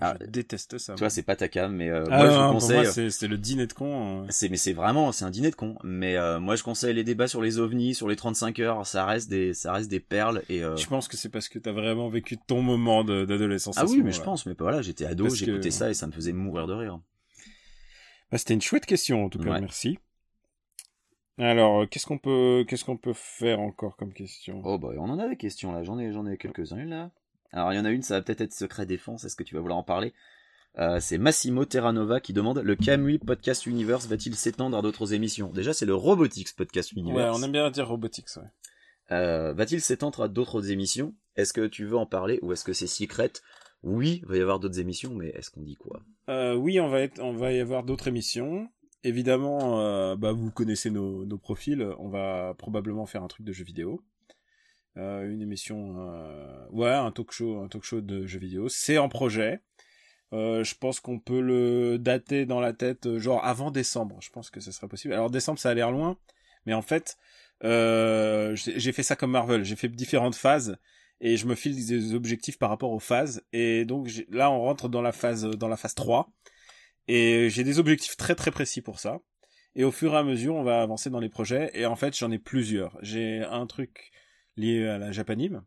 Ah, je déteste ça. Tu vois, c'est pas ta cam, mais euh, Ah, moi je non, pour conseille. moi, c'est c'est le dîner de con. euh. C'est mais c'est vraiment c'est un dîner de con. Mais euh, moi je conseille les débats sur les ovnis, sur les 35 heures, ça reste des ça reste des perles et euh, Je pense que c'est parce que t'as vraiment vécu ton moment d'adolescence. ah oui mais je pense mais pas voilà j'étais ado j'écoutais que- ça et ça me faisait mourir de rire. Bah, C'était une chouette question en tout cas, Ouais. merci. Alors, euh, qu'est-ce qu'on peut, qu'est-ce qu'on peut faire encore comme question? Oh bah on en a des questions là j'en ai j'en ai quelques uns là. Alors il y en a une ça va peut-être être secret défense est-ce que tu vas vouloir en parler? Euh, c'est Massimo Terranova qui demande le Camui Podcast Universe va-t-il s'étendre à d'autres émissions? Déjà c'est le Robotics Podcast Ouais, Universe. on aime bien dire robotics. Ouais. Euh, Va-t-il s'étendre à d'autres émissions? Est-ce que tu veux en parler ou est-ce que c'est secret? Oui, il va y avoir d'autres émissions, mais est-ce qu'on dit quoi? Euh, oui, on va être, on va y avoir d'autres émissions. Évidemment, bah, vous connaissez nos, nos profils. On va probablement faire un truc de jeux vidéo. Euh, une émission, euh, ouais, un talk show, un talk show de jeux vidéo. C'est en projet. Euh, je pense qu'on peut le dater dans la tête, genre avant décembre. Je pense que ce serait possible. Alors décembre, ça a l'air loin, mais en fait, j'ai fait ça comme Marvel. J'ai fait différentes phases et je me file des objectifs par rapport aux phases. Et donc là, on rentre dans la phase, dans la phase 3. Et j'ai des objectifs très très précis pour ça. Et au fur et à mesure, on va avancer dans les projets. Et en fait, j'en ai plusieurs. J'ai un truc lié à la Japanime.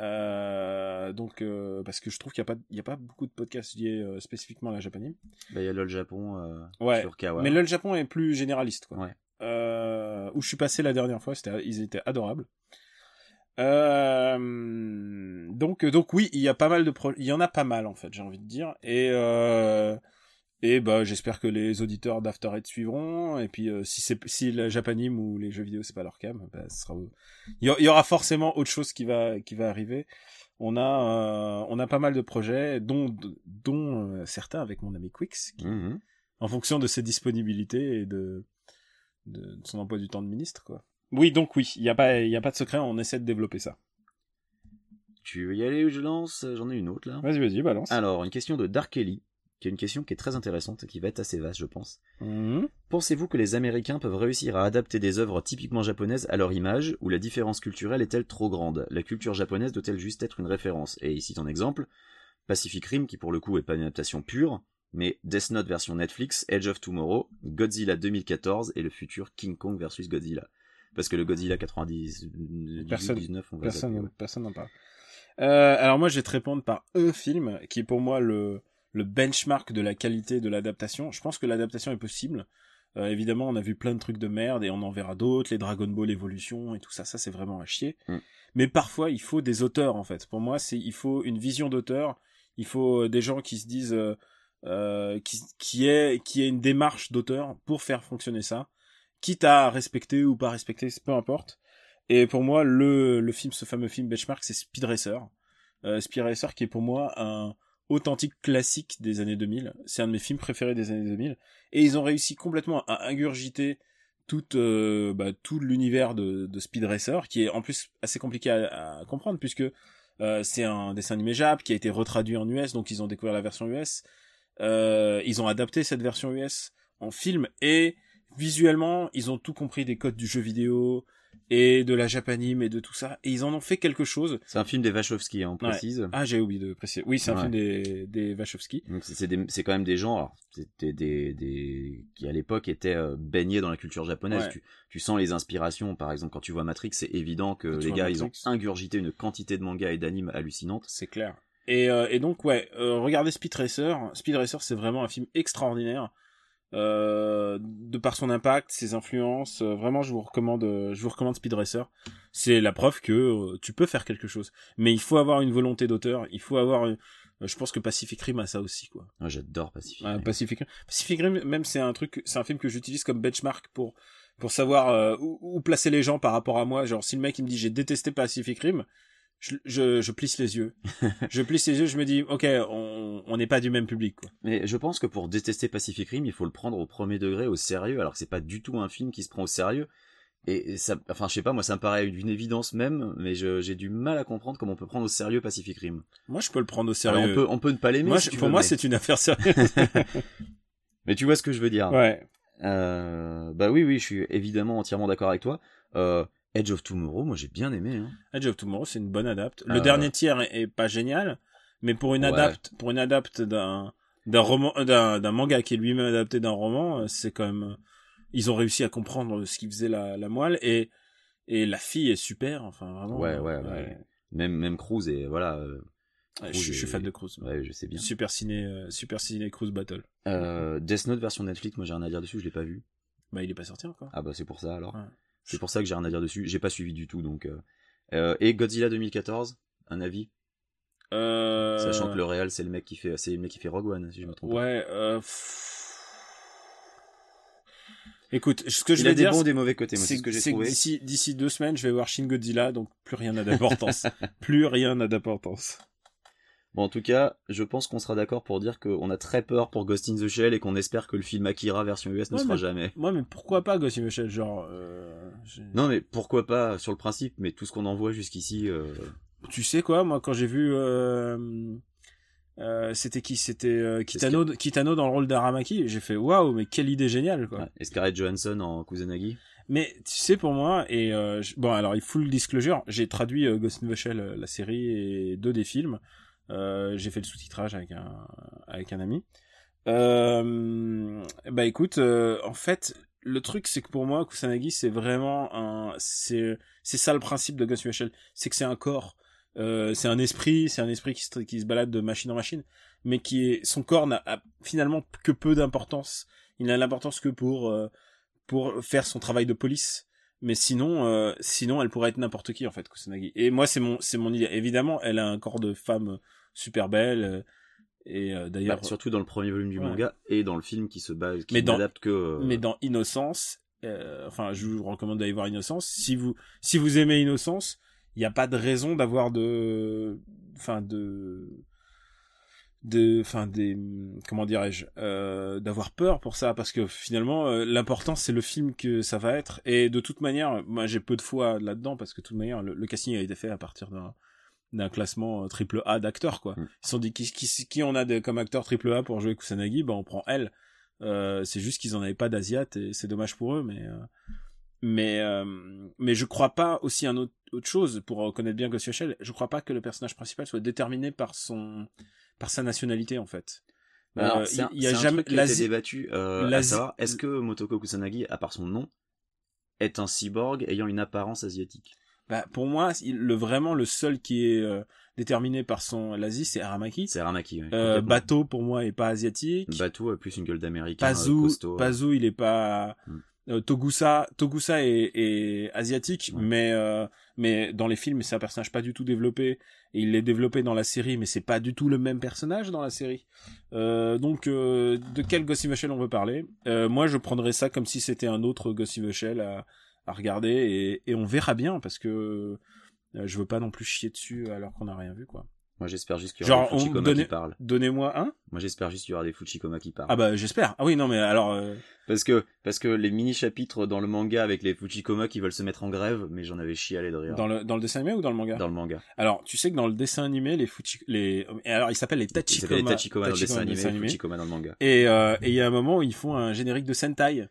Euh, donc, euh, parce que je trouve qu'il n'y a, pas- il y a pas beaucoup de podcasts liés euh, spécifiquement à la Japanime. Bah il y a LOL Japon Ouais, sur Kawa. Mais le Japon est plus généraliste, quoi. Ouais. Où je suis passé la dernière fois, c'était, ils étaient adorables. Donc, donc oui, il y a pas mal de pro- il y en a pas mal en fait, j'ai envie de dire. Et et bah j'espère que les auditeurs d'After Eight suivront. Et puis euh, si c'est si la Japanime ou les jeux vidéo c'est pas leur cam, bah, ce sera il y, a- il y aura forcément autre chose qui va qui va arriver. On a euh, on a pas mal de projets, dont dont euh, certains avec mon ami Quix, qui, Mhm. en fonction de ses disponibilités et de, de, de son emploi du temps de ministre, quoi. Oui, donc oui, il n'y a, pas- il y a pas de secret, on essaie de développer ça. Tu veux y aller ou je lance? J'en ai une autre là. Vas-y, vas-y, balance. Alors, une question de Dark Kelly, qui est une question qui est très intéressante et qui va être assez vaste, je pense. Mhm. Pensez-vous que les Américains peuvent réussir à adapter des œuvres typiquement japonaises à leur image, ou la différence culturelle est-elle trop grande? La culture japonaise doit-elle juste être une référence? Et ici ton exemple, Pacific Rim, qui pour le coup est pas une adaptation pure, mais Death Note version Netflix, Edge of Tomorrow, Godzilla 2014 et le futur King Kong versus Godzilla. Parce que le Godzilla 90, Personne- 19, on va Personne personne n'en parle. Euh, alors moi, je vais te répondre par un film qui est pour moi le, le benchmark de la qualité de l'adaptation. Je pense que l'adaptation est possible. Euh, évidemment, on a vu plein de trucs de merde et on en verra d'autres, les Dragon Ball Evolution et tout ça, ça c'est vraiment à chier. Mm. Mais parfois, il faut des auteurs en fait. Pour moi, c'est il faut une vision d'auteur. Il faut euh, des gens qui se disent euh, euh, qui qui est qui est une démarche d'auteur pour faire fonctionner ça, quitte à respecter ou pas respecter, peu importe. Et pour moi, le, le film, ce fameux film benchmark, c'est Speed Racer. Speed Racer qui est pour moi un authentique classique des années 2000. C'est un de mes films préférés des années 2000. Et ils ont réussi complètement à ingurgiter tout, euh, bah, tout l'univers de, de Speed Racer, qui est en plus assez compliqué à, à comprendre, puisque euh, c'est un dessin animé Jap qui a été retraduit en US, donc ils ont découvert la version US. Euh, ils ont adapté cette version US en film, et visuellement, ils ont tout compris des codes du jeu vidéo, et de la japanime et de tout ça, et ils en ont fait quelque chose. C'est un film des Wachowski, hein, on Ouais. précise. Ah, j'ai oublié de préciser. Oui, c'est un Ouais. film des, des Wachowski. Donc c'est- quand même des gens, alors, des, des, qui à l'époque étaient euh, baignés dans la culture japonaise. Ouais. Tu, tu sens les inspirations, par exemple quand tu vois Matrix, c'est évident que les gars ils ont ingurgité une quantité de mangas et d'animes hallucinantes. C'est clair. Et, euh, et donc, ouais, euh, regardez Speed Racer. Speed Racer, c'est vraiment un film extraordinaire. Euh, de par son impact, ses influences, euh, vraiment, je vous recommande, euh, je vous recommande Speed Racer. C'est la preuve que euh, tu peux faire quelque chose, mais il faut avoir une volonté d'auteur. Il faut avoir, une- euh, je pense que Pacific Rim a ça aussi, quoi. J'adore Pacific. Rim. Pacific Rim. Pacific Rim, même c'est un truc, c'est un film que j'utilise comme benchmark pour pour savoir où, où placer les gens par rapport à moi. Genre si le mec il me dit j'ai détesté Pacific Rim, je, je, je plisse les yeux. [LAUGHS] je plisse les yeux, je me dis ok, on on n'est pas du même public quoi. Mais je pense que pour détester Pacific Rim, il faut le prendre au premier degré, au sérieux, alors que c'est pas du tout un film qui se prend au sérieux. Et ça, enfin, je sais pas, moi, ça me paraît d'une évidence même, mais j'ai du mal à comprendre comment on peut prendre au sérieux Pacific Rim. Moi je peux le prendre au Alors, sérieux. on peut, on peut ne pas l'aimer. moi, si je- tu pour veux, moi mais- c'est une affaire sérieuse. [LAUGHS] Mais tu vois ce que je veux dire. ouais. Euh, bah oui, oui, je suis évidemment entièrement d'accord avec toi. Euh, Edge of Tomorrow, moi j'ai bien aimé. Hein. Edge of Tomorrow c'est une bonne adapte. Le Euh, dernier tiers est, est pas génial, Mais pour une Ouais. adapte, pour une adapte d'un d'un roman, euh, d'un manga qui est lui-même adapté d'un roman, euh, c'est quand même, euh, ils ont réussi à comprendre ce qui faisait la, la moelle et et la fille est super. Enfin vraiment. Ouais, ouais, ouais. Même, même Cruz et voilà. euh, Cruz je, je suis fan de Cruz. Ouais, je sais bien. Super ciné, euh, super ciné Cruz Battle. Death Note version Netflix, moi j'ai rien à dire dessus, je l'ai pas vu. Bah il est pas sorti encore. Ah bah c'est pour ça alors. Ouais. C'est pour ça que j'ai rien à dire dessus. J'ai pas suivi du tout donc. euh. Euh, et Godzilla 2014, un avis, Euh... sachant que le réel c'est le mec qui fait, c'est le mec qui fait Rogue One si je me trompe. Ouais. Euh... Écoute, ce que je Il vais a des dire, bons des mauvais côtés, moi c'est c'est ce que j'ai c'est trouvé. d'ici d'ici deux semaines, je vais voir Shin Godzilla, donc plus rien n'a d'importance. [LAUGHS] plus rien n'a d'importance. Bon en tout cas, je pense qu'on sera d'accord pour dire qu'on a très peur pour Ghost in the Shell et qu'on espère que le film Akira version US ne Ouais, sera mais- jamais. Moi, mais pourquoi pas Ghost in the Shell, genre. Euh... Non mais pourquoi pas sur le principe, mais tout ce qu'on en voit jusqu'ici. euh, Tu sais quoi, moi, quand j'ai vu. Euh... c'était qui C'était Kitano, Kitano dans le rôle d'Aramaki. J'ai fait waouh, mais quelle idée géniale, quoi. ouais. Et Scarlett Johansson en Kusanagi. Mais tu sais, pour moi, et bon, alors il full disclosure, j'ai traduit Ghost in the Shell, la série et deux des films. Euh, j'ai fait le sous-titrage avec un avec un ami. Euh, bah écoute, euh, en fait, le truc c'est que pour moi, Kusanagi c'est vraiment un, c'est ça le principe de Ghost Shell, c'est que c'est un corps, c'est un esprit, c'est un esprit qui se qui se balade de machine en machine, mais qui son corps n'a finalement que peu d'importance. Il n'a l'importance que pour pour faire son travail de police. Mais sinon, sinon, elle pourrait être n'importe qui en fait, Kusanagi. Et moi, c'est mon, c'est mon idée. Évidemment, elle a un corps de femme super belle. euh, et euh, d'ailleurs, Bah, surtout dans le premier volume du Ouais. manga et dans le film qui se base, qui Mais dans- que. euh, mais dans Innocence, euh, enfin, je vous recommande d'aller voir Innocence. Si vous, si vous aimez Innocence, il n'y a pas de raison d'avoir de, enfin de, de, enfin des, comment dirais-je, d'avoir peur pour ça, parce que finalement, l'important c'est le film que ça va être. Et de toute manière, moi j'ai peu de foi là-dedans parce que de toute manière, le, le casting a été fait à partir d'un d'un classement euh, triple A d'acteurs quoi. Mm. Ils se sont dit qui, qui, qui on a de, comme acteur triple A pour jouer Kusanagi, ben on prend elle. Euh, c'est juste qu'ils en avaient pas d'asiate et c'est dommage pour eux, mais euh, mais euh, mais je crois pas aussi un autre autre chose pour connaître bien Ghost Shell. Je crois pas que le personnage principal soit déterminé par son par sa nationalité en fait. Alors, c'est un, il y a jamais l'Asie- débattu, est-ce que Motoko Kusanagi, à part son nom, est un cyborg ayant une apparence asiatique? Bah, pour moi, il- le vraiment le seul qui est euh, déterminé par son l'Asie, c'est Aramaki. C'est Aramaki, ouais, Euh. Bateau pour moi est pas asiatique. Bateau a plus une gueule d'américain euh, Pazu, costaud. Pazu, il est pas. Mm. Euh, Togusa, Togusa est, est asiatique, Ouais. mais euh, mais dans les films, c'est un personnage pas du tout développé. Et il est développé dans la série, mais c'est pas du tout le même personnage dans la série. Euh, donc, euh, de quel Ghost in the Shell on veut parler? Euh, Moi, je prendrais ça comme si c'était un autre Ghost in the Shell à, à regarder, et, et on verra bien parce que euh, je veux pas non plus chier dessus alors qu'on a rien vu, quoi. Moi j'espère juste qu'il y aura Genre, des Fuchikoma qui parlent. Donnez-moi un. Moi j'espère juste qu'il y aura des Fuchikoma qui parlent. Ah bah j'espère. Ah oui, non mais alors. euh, Parce que, parce que les mini-chapitres dans le manga avec les Fuchikoma qui veulent se mettre en grève, mais j'en avais chialé de rire. Dans le, dans le dessin animé ou dans le manga? Dans le manga. Alors, tu sais que dans le dessin animé, les Fuchi... les... et alors, ils s'appellent les Ils Tachikoma. les Tachikoma dans le dessin animé, Fuchikoma dans le manga. Et euh, et il y a un moment où ils font un générique de Sentai.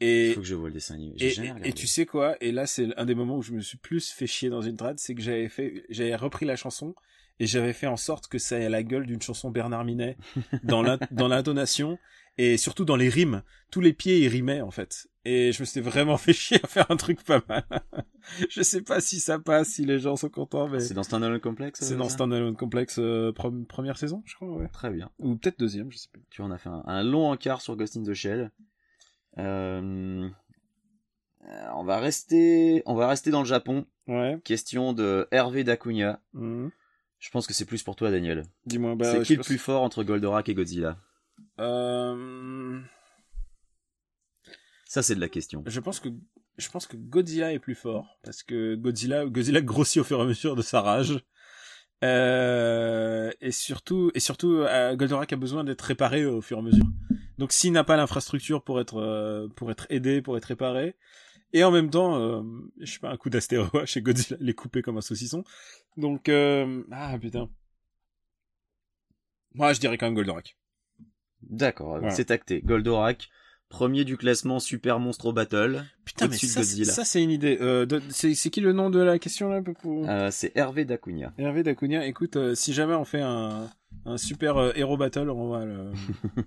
Il Et, faut que je vois le dessin animé. Et, et, tu sais quoi Et là, c'est un des moments où je me suis plus fait chier dans une trad, c'est que j'avais fait, j'avais repris la chanson et j'avais fait en sorte que ça ait la gueule d'une chanson Bernard Minet [LAUGHS] dans l'in- dans l'intonation et surtout dans les rimes. Tous les pieds ils rimaient en fait. Et je me suis vraiment [LAUGHS] fait chier à faire un truc pas mal. [LAUGHS] je sais pas si ça passe, si les gens sont contents, mais C'est dans Standalone Complex c'est dans Standalone Complex euh, première saison, je crois, ouais. Très bien. Ou peut-être deuxième, je sais plus. Tu vois, on a fait un, un long encart sur Ghost in the Shell. Euh, on va rester, on va rester dans le Japon. Ouais. Question de Hervé Dacunia. Mhm. Je pense que c'est plus pour toi, Daniel. Dis-moi, bah, c'est qui le pense- plus fort entre Goldorak et Godzilla Euh, Ça, c'est de la question. Je pense que je pense que Godzilla est plus fort parce que Godzilla Godzilla grossit au fur et à mesure de sa rage. Euh, et surtout et surtout euh, Goldorak a besoin d'être réparé au fur et à mesure. Donc s'il n'a pas l'infrastructure pour être euh, pour être aidé, pour être réparé et en même temps euh, je sais pas un coup d'astéroïde [LAUGHS] chez Godzilla, il est coupé comme un saucisson. Donc euh, ah putain. Moi je dirais quand même Goldorak. D'accord, Voilà. c'est acté. Goldorak, Premier du classement Super Monstro Battle. Putain, mais ça, Godzilla. ça c'est une idée. Euh, c'est qui le nom de la question là pour... Euh, c'est Hervé Dacunia. Hervé Dacunia, écoute, euh, si jamais on fait un, un super euh, héros battle, on va le...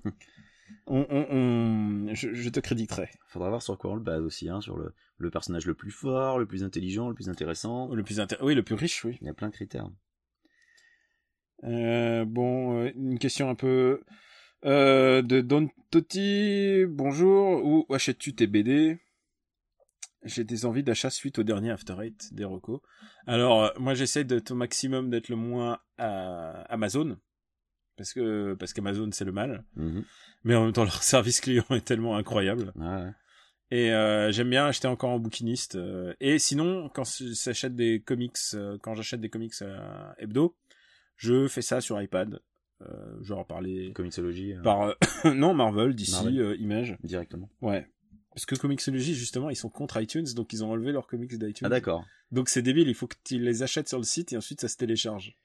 [LAUGHS] on, on, on- je, je te créditerai. Faudra voir sur quoi on le base aussi, hein, sur le, le personnage le plus fort, le plus intelligent, le plus intéressant. Le plus intér- Oui, le plus riche, oui. Il y a plein de critères. Euh, bon, euh, une question un peu euh, de Don Totti. Bonjour, où achètes-tu tes BD J'ai des envies d'achat suite au dernier After Eight des recos. Alors, euh, moi, j'essaie d'être au maximum d'être le moins à Amazon. Parce que parce qu'Amazon c'est le mal, Mhm. mais en même temps [LAUGHS] leur service client est tellement incroyable. Ouais, ouais. Et euh, j'aime bien acheter encore en bouquiniste. et sinon, quand j'achète des comics, quand j'achète des comics à hebdo, je fais ça sur iPad. Euh, genre par les Comixologie, euh, par euh, [COUGHS] non Marvel, DC, Marvel. euh, Image. directement. Ouais. Parce que Comixology justement, ils sont contre iTunes, donc ils ont enlevé leurs comics d'iTunes. Ah d'accord. Donc c'est débile, il faut que tu les achètes sur le site et ensuite ça se télécharge.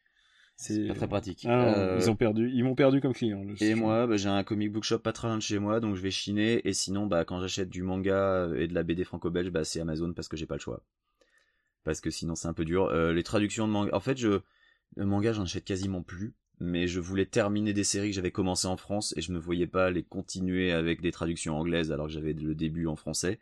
C'est pas très pratique. Ah ils ont perdu, ils m'ont perdu comme client. le- Et moi, bah, j'ai un comic book shop pas très loin de chez moi, donc je vais chiner. Et sinon, bah, quand j'achète du manga et de la BD franco-belge, bah, c'est Amazon parce que j'ai pas le choix. Parce que sinon, c'est un peu dur. Les traductions de manga, en fait, je, le manga, j'en achète quasiment plus. Mais je voulais terminer des séries que j'avais commencé en France et je me voyais pas les continuer avec des traductions anglaises alors que j'avais le début en français.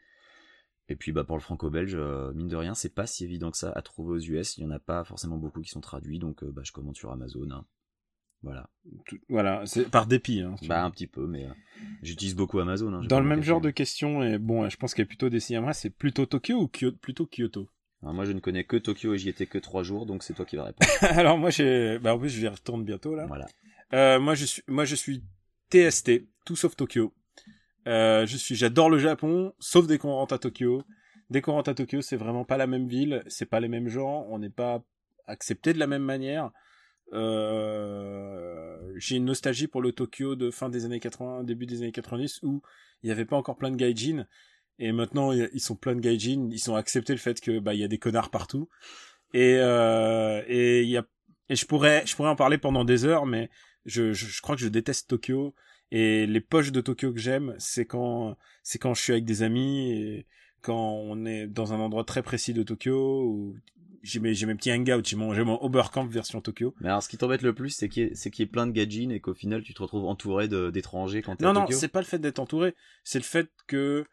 Et puis, bah, pour le franco-belge, euh, mine de rien, c'est pas si évident que ça à trouver aux US. Il y en a pas forcément beaucoup qui sont traduits, donc, euh, bah, je commande sur Amazon. hein. Voilà. Tout- voilà, c'est par dépit. Hein, Bah un petit peu, mais euh, j'utilise beaucoup Amazon. hein, Dans le me même genre de questions, et bon, je pense qu'elle est plutôt décidée à moi, c'est plutôt Tokyo ou Kyo- plutôt Kyoto? Alors, moi je ne connais que Tokyo et j'y étais que trois jours, donc c'est toi qui vas répondre. [LAUGHS] Alors moi j'ai, bah en plus je vais y retourner bientôt là. voilà. Euh, moi je suis, moi je suis TST, tout sauf Tokyo. Euh, je suis, j'adore le Japon, sauf dès qu'on rentre à Tokyo. Dès qu'on rentre à Tokyo, c'est vraiment pas la même ville, c'est pas les mêmes gens, on n'est pas accepté de la même manière. Euh, j'ai une nostalgie pour le Tokyo de fin des années 80, début des années 90 où il n'y avait pas encore plein de gaijin. Et maintenant, ils sont plein de gaijin, ils ont accepté le fait que bah il y a des connards partout. Et euh, et il y a et je pourrais je pourrais en parler pendant des heures, mais je je, je crois que je déteste Tokyo. Et les poches de Tokyo que j'aime, c'est quand c'est quand je suis avec des amis et quand on est dans un endroit très précis de Tokyo où j'ai mes j'ai mes petits hangouts, j'ai mon j'ai mon Oberkamp version Tokyo. Mais alors ce qui t'embête le plus, c'est qu'il y, ait- c'est qu'il y ait plein de gadgets et qu'au final tu te retrouves entouré de- d'étrangers quand t'es Non à non, Tokyo? c'est pas le fait d'être entouré, c'est le fait que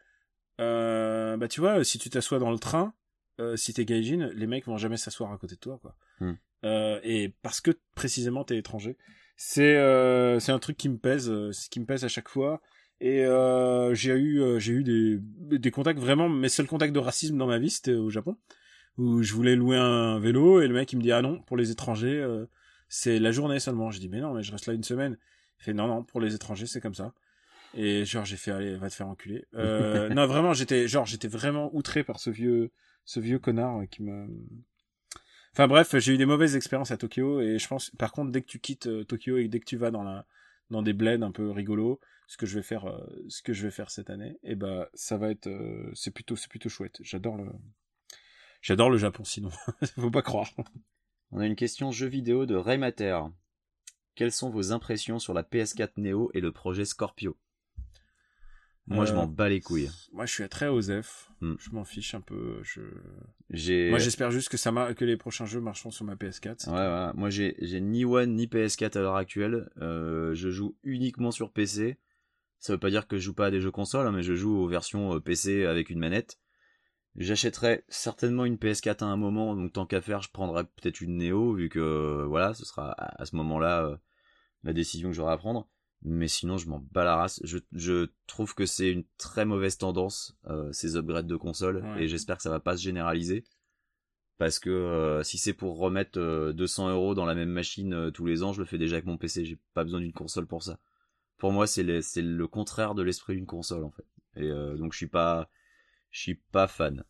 euh, bah tu vois, si tu t'assois dans le train, euh, si t'es gaijin, les mecs vont jamais s'asseoir à côté de toi quoi. Hmm. Euh, et parce que précisément t'es étranger, c'est euh, c'est un truc qui me pèse, euh, qui me pèse à chaque fois. Et euh, j'ai eu euh, j'ai eu des des contacts vraiment mes seuls contacts de racisme dans ma vie c'était au Japon où je voulais louer un vélo et le mec il me dit ah non pour les étrangers euh, c'est la journée seulement. Je dis mais non mais je reste là une semaine. Il fait non non pour les étrangers c'est comme ça. Et genre j'ai fait allez va te faire enculer. [LAUGHS] Euh, non vraiment j'étais genre j'étais vraiment outré par ce vieux ce vieux connard euh, qui me Enfin bref, j'ai eu des mauvaises expériences à Tokyo et je pense par contre dès que tu quittes euh, Tokyo et dès que tu vas dans la dans des bleds un peu rigolos, ce que je vais faire euh, ce que je vais faire cette année, et bah ça va être c'est plutôt c'est plutôt chouette. J'adore le J'adore le Japon sinon, [LAUGHS] faut pas croire. On a une question jeu vidéo de Raymater. Quelles sont vos impressions sur la PS4 Neo et le projet Scorpio? Moi je Euh, m'en bats les couilles. Moi je suis très osef, Hmm. je m'en fiche un peu, je J'ai Moi j'espère juste que ça mar- que les prochains jeux marcheront sur ma PS4. Ouais, ouais. Moi, j'ai, j'ai ni One ni PS4 à l'heure actuelle. Euh, je joue uniquement sur PC. Ça veut pas dire que je joue pas à des jeux consoles, hein, mais je joue aux versions euh, PC avec une manette. J'achèterai certainement une PS4 à un moment, donc tant qu'à faire, je prendrai peut-être une Neo, vu que, voilà, ce sera à, à ce moment-là euh, la décision que j'aurai à prendre. Mais sinon, je m'en bats la race. Je, je trouve que c'est une très mauvaise tendance, euh, ces upgrades de consoles, Ouais. et j'espère que ça va pas se généraliser. Parce que euh, si c'est pour remettre euh, 200 euros dans la même machine euh, tous les ans, je le fais déjà avec mon PC. J'ai pas besoin d'une console pour ça. Pour moi, c'est c'est le contraire de l'esprit d'une console en fait. Et euh, donc je suis pas, je suis pas fan.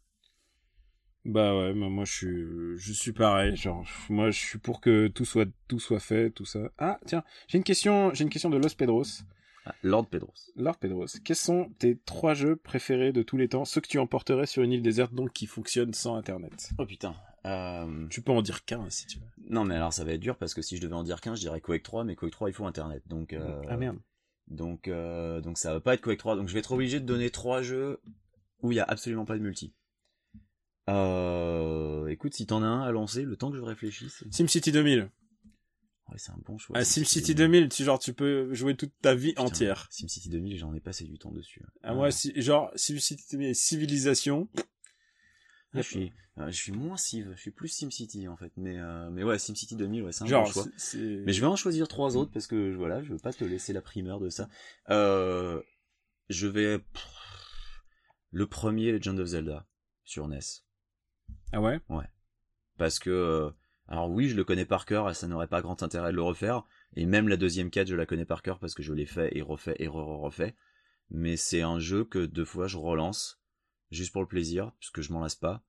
Bah ouais, moi je suis je suis pareil, genre moi je suis pour que tout soit tout soit fait, tout ça. Ah tiens, j'ai une question, j'ai une question de Los Pedros. Ah, Lord Pedros. Lord Pedros, quels sont tes trois jeux préférés de tous les temps, ceux que tu emporterais sur une île déserte donc qui fonctionnent sans internet Oh putain. Euh... Tu peux en dire qu'un si tu veux. Non mais alors ça va être dur parce que si je devais en dire qu'un, je dirais Quake 3, mais Quake 3 il faut internet. Donc euh, Ah merde. Donc, euh, donc ça va pas être Quake 3. Donc je vais être obligé de donner trois jeux où il y a absolument pas de multi. Euh, écoute, si t'en as un à lancer, le temps que je réfléchisse. SimCity 2000. Ouais, c'est un bon choix. Ah, SimCity 2000, tu, genre, tu peux jouer toute ta vie Putain, entière. SimCity 2000, j'en ai passé du temps dessus. Ah, moi, si, genre, SimCity 2000 et Civilisation. Ah, je suis, euh, je suis moins Civ, je suis plus SimCity en fait. Mais, euh, mais ouais, SimCity 2000, ouais, c'est un Genre, bon choix. c'est-. Mais je vais en choisir trois autres parce que voilà, je veux pas te laisser la primeur de ça. Euh, je vais le premier Legend of Zelda sur NES Ah ouais? parce que euh, alors oui, je le connais par cœur et ça n'aurait pas grand intérêt de le refaire et même la deuxième quête, je la connais par cœur parce que je l'ai fait et refait et re-refait. Mais c'est un jeu que deux fois je relance juste pour le plaisir parce que je m'en lasse pas.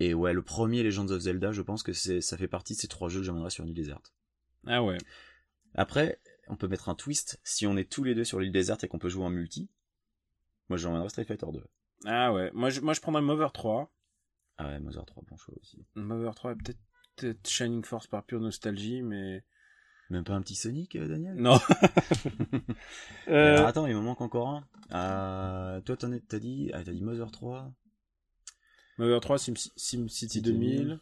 Et ouais, le premier Legends of Zelda, je pense que c'est ça fait partie de ces trois jeux que j'emmènerai sur une île déserte. Ah ouais. Après, on peut mettre un twist si on est tous les deux sur l'île déserte et qu'on peut jouer en multi. Moi, j'emmènerais Street Fighter 2. Ah ouais. Moi, je, moi, je prendrais Mover 3. Ah ouais, Mother 3, bon choix aussi. Mover 3 et peut-être, peut-être Shining Force par pure nostalgie, mais... Même pas un petit Sonic, euh, Daniel? Non. [LAUGHS] Euh, Alors, attends, il me manque encore un. Euh, toi, t'en es, t'as dit, ah, t'as dit Mother 3. Mover 3, Sim, SimCity 2000. 2000.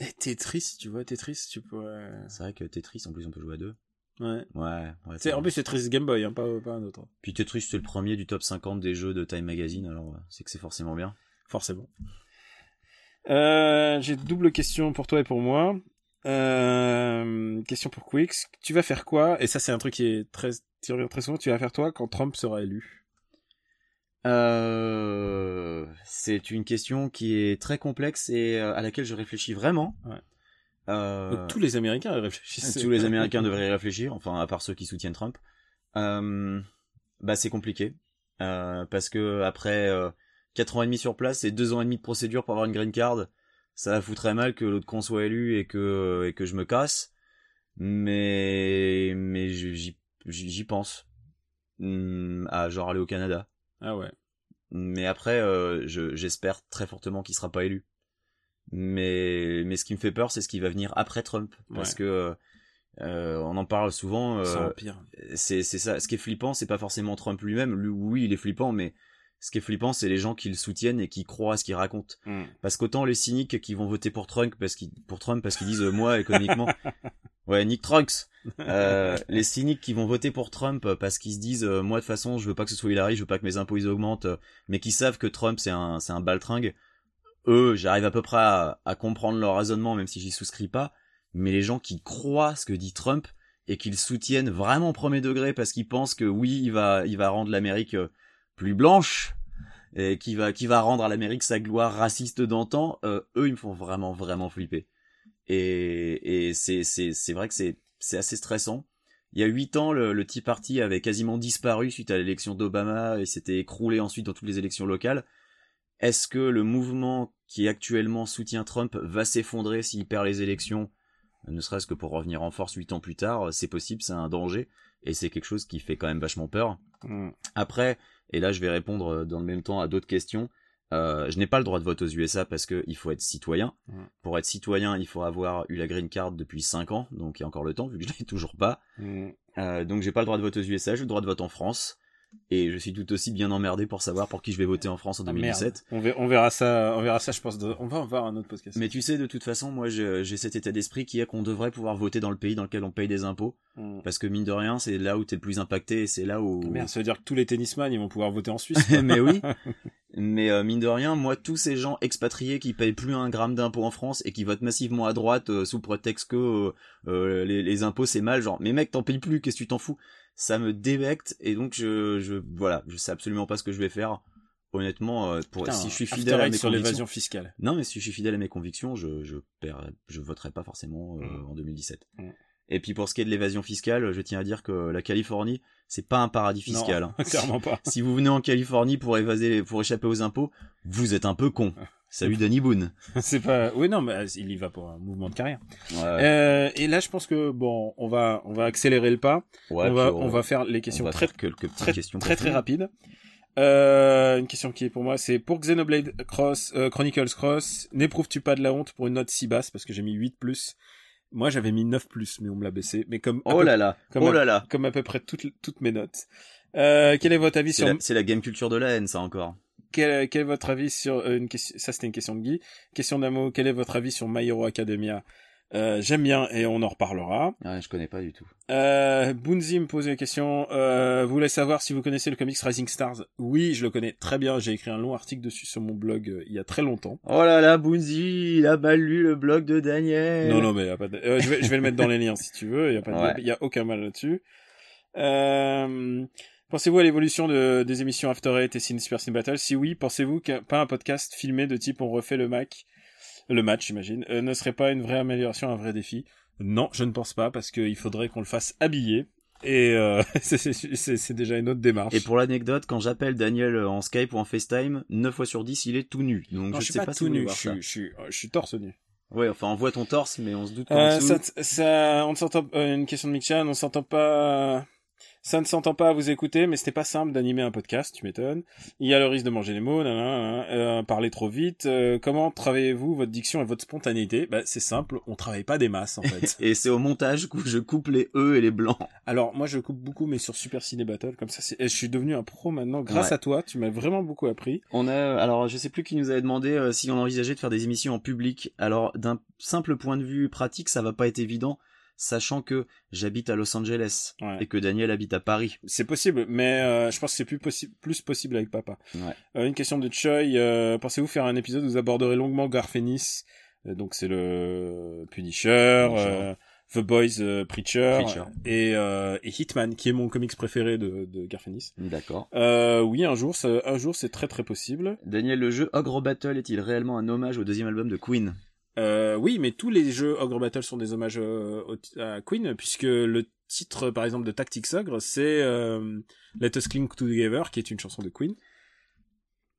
Et Tetris, tu vois, Tetris, tu pourrais... C'est vrai que Tetris, en plus, on peut jouer à deux. Ouais. Ouais, ouais. C'est, en plus, c'est Tetris Game Boy, hein, pas, pas un autre. Puis Tetris, c'est le premier du top 50 des jeux de Time Magazine, alors c'est que c'est forcément bien. Forcément. Euh, j'ai double question pour toi et pour moi. Euh, question pour Quix. Tu vas faire quoi? Et ça, c'est un truc qui est très, qui revient très souvent. Tu vas faire toi quand Trump sera élu? Euh, c'est une question qui est très complexe et à laquelle je réfléchis vraiment. Ouais. Euh, Donc, Tous les Américains y réfléchissent. tous les Américains devraient y réfléchir, enfin à part ceux qui soutiennent Trump. Euh, bah c'est compliqué Euh, parce que après euh, 4 ans et demi sur place et 2 ans et demi de procédure pour avoir une green card, ça va foutrait mal que l'autre con soit élu et que et que je me casse. Mais mais j'y pense Hmm, à genre aller au Canada. Ah ouais. Mais après, euh, je- j'espère très fortement qu'il sera pas élu. Mais, mais ce qui me fait peur, c'est ce qui va venir après Trump, parce Ouais. que euh, on en parle souvent. Euh, c'est ça. Ce qui est flippant, c'est pas forcément Trump lui-même. Lui, oui, il est flippant, mais ce qui est flippant, c'est les gens qui le soutiennent et qui croient à ce qu'il raconte. Mm. Parce qu'autant les cyniques qui vont voter pour Trump parce qu'ils pour Trump parce qu'ils disent euh, moi économiquement, [LAUGHS] ouais Nick Trunks. Euh, les cyniques qui vont voter pour Trump parce qu'ils se disent euh, moi de toute façon je veux pas que ce soit Hillary, je veux pas que mes impôts ils augmentent, euh, mais qui savent que Trump c'est un c'est un baltringue. Eux, j'arrive à peu près à, à comprendre leur raisonnement même si j'y souscris pas. Mais les gens qui croient ce que dit Trump et qui le soutiennent vraiment au premier degré parce qu'ils pensent que oui il va il va rendre l'Amérique euh, plus blanche et qui va qui va rendre à l'Amérique sa gloire raciste d'antan, euh, eux ils me font vraiment vraiment flipper. Et, et c'est c'est c'est vrai que c'est c'est assez stressant. Il y a huit ans, le, le Tea Party avait quasiment disparu suite à l'élection d'Obama et s'était écroulé ensuite dans toutes les élections locales. Est-ce que le mouvement qui actuellement soutient Trump va s'effondrer s'il perd les élections, ne serait-ce que pour revenir en force huit ans plus tard C'est possible, c'est un danger et c'est quelque chose qui fait quand même vachement peur. Mm. Après, et là je vais répondre euh, dans le même temps à d'autres questions. Euh, je n'ai pas le droit de vote aux USA parce que il faut être citoyen. Pour être citoyen, il faut avoir eu la green card depuis 5 ans, donc il y a encore le temps vu que je l'ai [LAUGHS] toujours pas. Mm. Euh, donc j'ai pas le droit de vote aux USA, j'ai le droit de vote en France. Et je suis tout aussi bien emmerdé pour savoir pour qui je vais voter en France en Ah, 2017. merde. On verra, ça, on verra ça, je pense. de- On va en voir un autre podcast. Mais tu sais, de toute façon, moi j'ai cet état d'esprit qui est qu'on devrait pouvoir voter dans le pays dans lequel on paye des impôts. Mm. Parce que mine de rien, c'est là où t'es le plus impacté et c'est là où... Merde, ça veut dire que tous les tennisman, ils vont pouvoir voter en Suisse. [LAUGHS] mais oui. [LAUGHS] Mais euh, mine de rien, moi, tous ces gens expatriés qui payent plus un gramme d'impôts en France et qui votent massivement à droite euh, sous prétexte que euh, les, les impôts c'est mal, genre, mais mec, t'en payes plus, qu'est-ce que tu t'en fous? Ça me débecte et donc je, je, voilà, je sais absolument pas ce que je vais faire. Honnêtement, euh, pour, Putain, si je suis fidèle à mes sur convictions, l'évasion fiscale. non, mais si je suis fidèle à mes convictions, je, je, perds, je voterai pas forcément euh, Mm. en 2017. Mm. Et puis pour ce qui est de l'évasion fiscale, je tiens à dire que la Californie, c'est pas un paradis fiscal. Non, hein. [LAUGHS] clairement pas. Si vous venez en Californie pour évaser, pour échapper aux impôts, vous êtes un peu con. [LAUGHS] Salut Danny Boone. [LAUGHS] C'est pas. Oui, non, mais il y va pour un mouvement de carrière. Ouais, Euh, et là, je pense que bon, on va, on va accélérer le pas. ouais, on va, on va faire les on questions très, quelques très, questions très, très rapides. Euh, une question qui est pour moi, c'est pour Xenoblade Cross, euh, Chronicles Cross, n'éprouves-tu pas de la honte pour une note si basse? Parce que j'ai mis 8 plus Moi, j'avais mis 9 plus, mais on me l'a baissé. Mais comme, Oh peu- là là, comme oh à- là là. comme à peu près toutes, toutes mes notes. Euh, quel est votre avis C'est sur, la, c'est la game culture de la haine, ça encore. Quel, quel est votre avis sur euh, une question, ça c'était une question de Guy. Question d'Amo, quel est votre avis sur My Hero Academia? Euh, j'aime bien et on en reparlera. Ouais, je connais pas du tout. Euh, Bunzi me pose une question. Euh, vous voulez savoir si vous connaissez le comics Rising Stars? Oui, je le connais très bien. J'ai écrit un long article dessus sur mon blog euh, il y a très longtemps. Oh là là, Bunzi, il a mal lu le blog de Daniel. Non, non, mais y a pas de... euh, je, vais, je vais le mettre dans les liens si tu veux. Il y a pas, de- Ouais. y a aucun mal là-dessus. Euh, pensez-vous à l'évolution de, des émissions After Eight et Cine Super Cine Battle? Si oui, pensez-vous qu'un pas un podcast filmé de type on refait le Mac, le match, j'imagine, euh, ne serait pas une vraie amélioration, un vrai défi? Non, je ne pense pas parce qu'il faudrait qu'on le fasse habillé. Et euh, [LAUGHS] c'est- déjà une autre démarche. Et pour l'anecdote, quand j'appelle Daniel en Skype ou en FaceTime, 9 fois sur 10, il est tout nu. Donc Non, je, je suis sais pas, tout nu, je suis, je, suis, je suis torse nu. Ouais, enfin, on voit ton torse, mais on se doute Euh, ça, ça, on ne s'entend, euh, une question de Michan, on s'entend pas, ça ne s'entend pas à vous écouter, mais c'était pas simple d'animer un podcast, tu m'étonnes. Il y a le risque de manger les mots, nanana, euh, parler trop vite. Euh, comment travaillez-vous votre diction et votre spontanéité? Bah, c'est simple, on travaille pas des masses en [LAUGHS] fait. Et c'est au montage que je coupe les E et les blancs. Alors moi je coupe beaucoup, mais sur Super Ciné Battle, comme ça, je suis devenu un pro maintenant grâce Ouais. à toi. Tu m'as vraiment beaucoup appris. On a, alors, je sais plus qui nous avait demandé euh, si on envisageait de faire des émissions en public. Alors, d'un simple point de vue pratique, ça va pas être évident, sachant que j'habite à Los Angeles Ouais. et que Daniel habite à Paris. C'est possible, mais euh, je pense que c'est plus, possi- plus possible avec papa. Ouais. Euh, une question de Choi. euh, Pensez-vous faire un épisode où vous aborderez longuement Garfenis Donc c'est le Punisher, Punisher. The Boys Preacher, Preacher. Et, et Hitman, qui est mon comics préféré de, de Garfenis. D'accord. Oui, un jour, un jour, c'est très très possible. Daniel, le jeu Ogre Battle est-il réellement un hommage au deuxième album de Queen? Euh, oui, mais tous les jeux Ogre Battle sont des hommages euh, au- à Queen, puisque le titre, par exemple, de Tactics Ogre, c'est euh, Let Us Cling Together, qui est une chanson de Queen.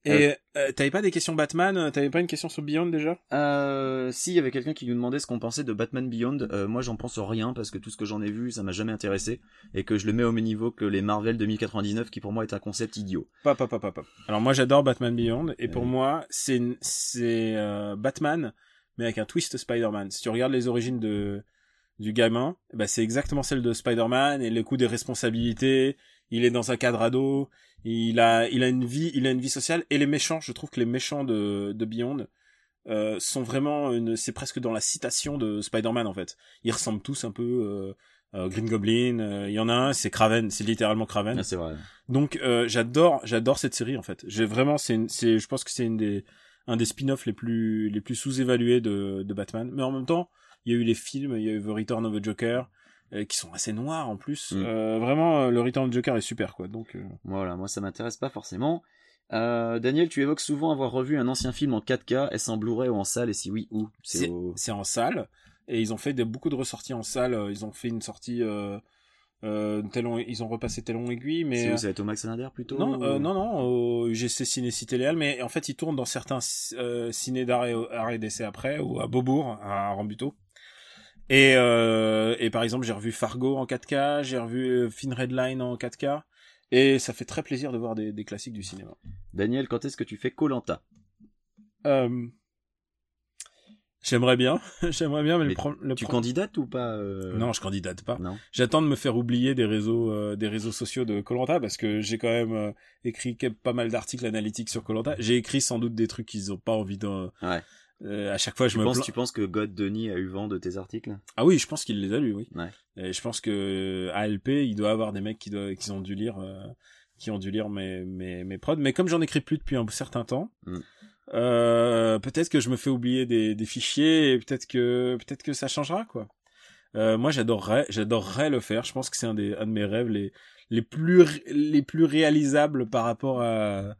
Et t'avais pas des questions Batman T'avais pas une question sur Beyond déjà? Euh, si, il y avait quelqu'un qui nous demandait ce qu'on pensait de Batman Beyond. Moi, j'en pense rien parce que tout ce que j'en ai vu, ça m'a jamais intéressé et que je le mets au même niveau que les Marvel 2099, qui pour moi est un concept idiot. Pas, pas, pas, pas, pas. Alors moi j'adore Batman Beyond, et pour moi c'est Batman, mais avec un twist Spider-Man. Si tu regardes les origines de du gamin, bah c'est exactement celle de Spider-Man, et le coup des responsabilités, il est dans un cadre ado, il a, il a une vie, il a une vie sociale, et les méchants, je trouve que les méchants de, de Beyond euh, sont vraiment une, c'est presque dans la citation de Spider-Man en fait. Ils ressemblent tous un peu euh, euh, Green Goblin. euh, Il y en a un, c'est Kraven, c'est littéralement Kraven. Ah, c'est vrai. Donc euh, j'adore, j'adore cette série en fait. J'ai vraiment, c'est, c'est, je pense que c'est une des, un des spin-offs les plus, les plus sous-évalués de, de Batman. Mais en même temps, il y a eu les films, il y a eu The Return of the Joker, euh, qui sont assez noirs en plus. Mm. Euh, vraiment, euh, le Return of the Joker est super quoi. Donc Voilà, moi ça m'intéresse pas forcément. Daniel, tu évoques souvent avoir revu un ancien film en 4K, est-ce en Blu-ray ou en salle, et si oui, où? C'est, au... en salle et ils ont fait des, beaucoup de ressorties en salle. Ils ont fait une sortie, euh, euh, ils ont repassé Talon Aiguille, mais C'est où, ça va être au Max Snyder plutôt Non, euh, non, non, au UGC Ciné Cité Léal, mais en fait, ils tournent dans certains euh, ciné art et d'essai après, ou à Beaubourg, à Rambuteau. Et, euh, et par exemple, j'ai revu Fargo en 4K, j'ai revu euh, Fin Redline en 4K, et ça fait très plaisir de voir des, des classiques du cinéma. Daniel, quand est-ce que tu fais Colanta Euh, j'aimerais bien, [LAUGHS] j'aimerais bien, mais, le, pro- le Tu pro- candidates ou pas euh, Non, je candidate pas. J'attends de me faire oublier des réseaux, euh, des réseaux sociaux de Colanta parce que j'ai quand même euh, écrit pas mal d'articles analytiques sur Colanta. J'ai écrit sans doute des trucs qu'ils ont pas envie de. Ouais. Euh, à chaque fois, je Tu me penses, plains- tu penses que God Denis a eu vent de tes articles? Ah oui, je pense qu'il les a lus, oui. Ouais. Et je pense que ALP, il doit avoir des mecs qui, doivent, qui ont dû lire, euh, qui ont dû lire mes mes mes prods. Mais comme j'en écris plus depuis un certain temps. Mm. Euh, peut-être que je me fais oublier des, des fichiers et peut-être que peut-être que ça changera quoi. Euh, moi j'adorerais j'adorerais le faire. Je pense que c'est un des un de mes rêves les les plus les plus réalisables par rapport à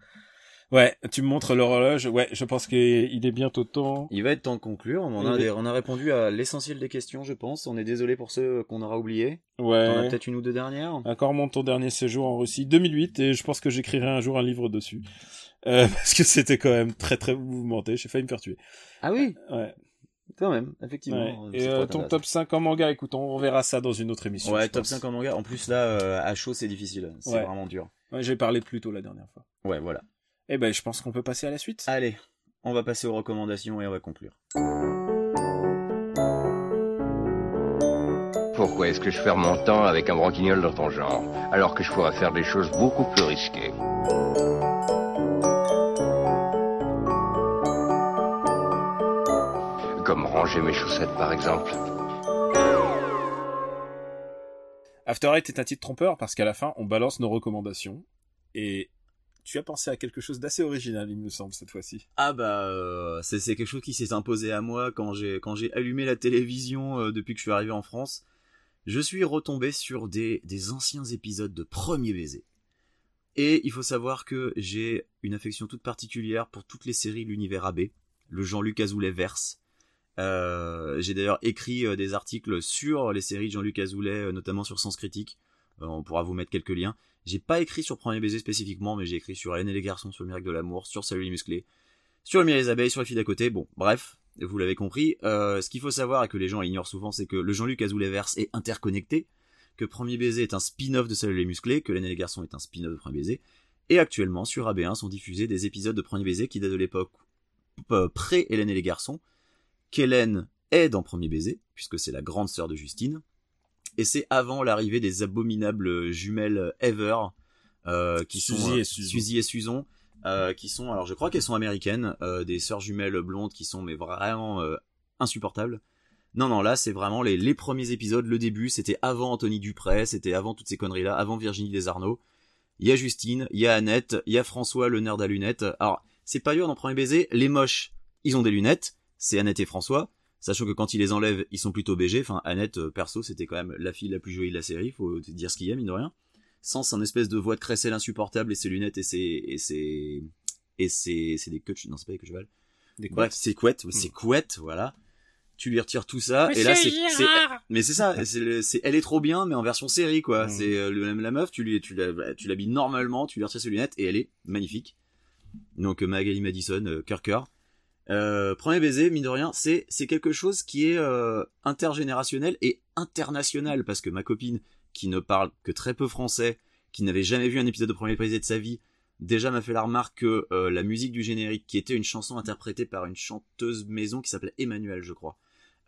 Ouais, tu me montres l'horloge. Ouais, je pense qu'il est bientôt temps. Il va être temps de conclure. On, en a, on a répondu à l'essentiel des questions, je pense. On est désolé pour ceux qu'on aura oubliés. Ouais. T'en as peut-être une ou deux dernières Encore mon ton dernier séjour en Russie 2008 et je pense que j'écrirai un jour un livre dessus. Euh, [LAUGHS] parce que c'était quand même très très mouvementé, j'ai failli me faire tuer. Ah oui, Ouais. quand même, ouais. effectivement. Et euh, pas ton top 5 en manga, écoute, on verra ça dans une autre émission. Ouais, top pense. 5 en manga. En plus, là, euh, à chaud, c'est difficile. C'est Ouais. vraiment dur. Ouais, j'ai parlé de Pluto la dernière fois. Ouais, voilà. Eh ben, je pense qu'on peut passer à la suite. Allez, on va passer aux recommandations et on va conclure. Pourquoi est-ce que je perds mon temps avec un broquignol dans ton genre, alors que je pourrais faire des choses beaucoup plus risquées? Comme ranger mes chaussettes, par exemple. After Eight est un titre trompeur parce qu'à la fin, on balance nos recommandations. Et tu as pensé à quelque chose d'assez original, il me semble, cette fois-ci. Ah bah, euh, c'est quelque chose qui s'est imposé à moi quand j'ai quand j'ai allumé la télévision euh, depuis que je suis arrivé en France. Je suis retombé sur des, des anciens épisodes de Premier Baiser. Et il faut savoir que j'ai une affection toute particulière pour toutes les séries de l'univers AB, le Jean-Luc Azoulay verse. Euh, j'ai d'ailleurs écrit euh, des articles sur les séries de Jean-Luc Azoulay, euh, notamment sur Sens Critique. On pourra vous mettre quelques liens. J'ai pas écrit sur Premier Baiser spécifiquement, mais j'ai écrit sur Hélène et les garçons, sur le miracle de l'amour, sur Salut les musclés, sur le des abeilles, sur les filles d'à côté. Bon, bref, vous l'avez compris. Ce qu'il faut savoir et que les gens ignorent souvent, c'est que le Jean-Luc Azoulay verse est interconnecté, que Premier Baiser est un spin-off de Salut les musclés, que Hélène et les garçons est un spin-off de Premier Baiser. Et actuellement, sur AB1 sont diffusés des épisodes de Premier Baiser qui datent de l'époque pré-Hélène et les garçons, qu'Hélène est dans Premier Baiser, puisque c'est la grande sœur de Justine, et c'est avant l'arrivée des abominables jumelles Ever, euh, qui Suzy sont et euh, Susan. Suzy et Susan, euh, qui sont, alors je crois qu'elles sont américaines, euh, des sœurs jumelles blondes qui sont mais vraiment euh, insupportables. Non, non, là c'est vraiment les, les premiers épisodes, le début, c'était avant Anthony Dupré, c'était avant toutes ces conneries-là, avant Virginie Desarnaud. Il y a Justine, il y a Annette, il y a François le nerd à lunettes. Alors, c'est pas dur dans Premier Baiser, les moches, ils ont des lunettes, c'est Annette et François, sachant que quand ils les enlèvent, ils sont plutôt BG. Enfin, Annette, euh, perso, c'était quand même la fille la plus jolie de la série, faut te dire ce qu'il y a, mine de rien. Sans un espèce de voix de crécelle insupportable et ses lunettes et ses... et ses... et ses... c'est des queues de- non, c'est pas des queues de cheval. Des Bref, c'est couette, c'est couette, voilà. Tu lui retires tout ça, et là c'est, c'est- mais c'est ça, [LAUGHS] c'est, le- c'est, elle est trop bien, mais en version série quoi. Mm. C'est euh, le- la meuf, tu lui, tu la- tu l'habilles normalement, tu lui retires ses lunettes et elle est magnifique. Donc euh, Magali Madison, euh, cœur cœur. Euh, premier baiser, mine de rien, c'est c'est quelque chose qui est euh, intergénérationnel et international parce que ma copine qui ne parle que très peu français, qui n'avait jamais vu un épisode de Premier baiser de sa vie, déjà m'a fait la remarque que euh, la musique du générique, qui était une chanson interprétée par une chanteuse maison qui s'appelait Emmanuel, je crois.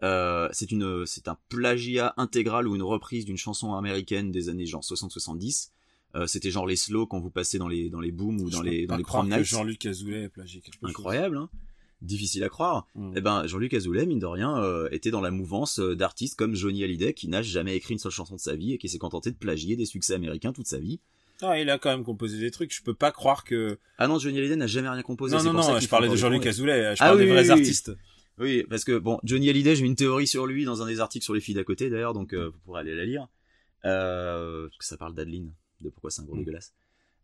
Euh, c'est une, c'est un plagiat intégral ou une reprise d'une chanson américaine des années genre 60-70. Euh, c'était genre les slow quand vous passez dans les dans les booms ou dans Je les dans les croire prom que nights. Jean-Luc Azoulay plagié quelque chose. Incroyable, hein difficile à croire. Mm. Eh ben Jean-Luc Azoulay, mine de rien, euh, était dans la mouvance euh, d'artistes comme Johnny Hallyday qui n'a jamais écrit une seule chanson de sa vie et qui s'est contenté de plagier des succès américains toute sa vie. Ah, il a quand même composé des trucs. Je peux pas croire que. Ah non, Johnny Hallyday n'a jamais rien composé. non, non, pour ça non. qu'il Je parlais de Jean-Luc Azoulay. Je Ah parle oui, des vrais oui, artistes. Oui, parce que bon, Johnny Hallyday, j'ai une théorie sur lui dans un des articles sur les filles d'à côté d'ailleurs, donc euh, vous pourrez aller la lire. Euh, parce que ça parle d'Adeline, de pourquoi c'est un gros Mm. dégueulasse.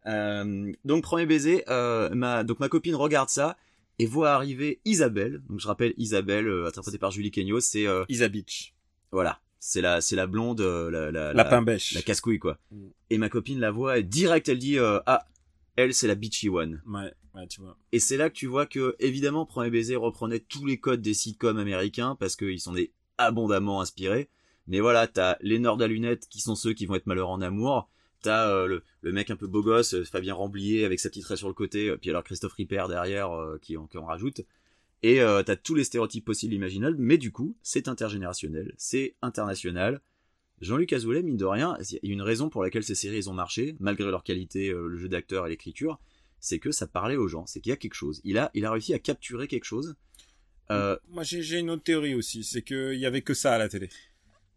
Euh, donc premier baiser, euh, ma, donc ma copine regarde ça et voit arriver Isabelle. Donc je rappelle Isabelle, euh, interprétée par Julie Kenyo, c'est euh, Isa Beach. voilà, c'est la, c'est la blonde, euh, la, la, la, Lapin bêche. la casse-couille quoi. Mm. Et ma copine la voit et direct elle dit euh, ah elle c'est la bitchy one. Ouais, ouais, tu vois. Et c'est là que tu vois que, évidemment, Premier Baiser reprenait tous les codes des sitcoms américains parce qu'ils sont des abondamment inspirés. Mais voilà, t'as les nerds à lunettes qui sont ceux qui vont être malheureux en amour. T'as euh, le, mec un peu beau gosse, euh, Fabien Ramblier avec sa petite raie sur le côté, euh, puis alors Christophe Ripper derrière qui, en, rajoute. Et t'as tous les stéréotypes possibles imaginables, mais du coup, c'est intergénérationnel, c'est international. Jean-Luc Azoulay, mine de rien, il y a une raison pour laquelle ces séries ont marché, malgré leur qualité, le jeu d'acteur et l'écriture, c'est que ça parlait aux gens, c'est qu'il y a quelque chose. Il a, il a réussi à capturer quelque chose. Moi, j'ai une autre théorie aussi. C'est qu'il y avait que ça à la télé.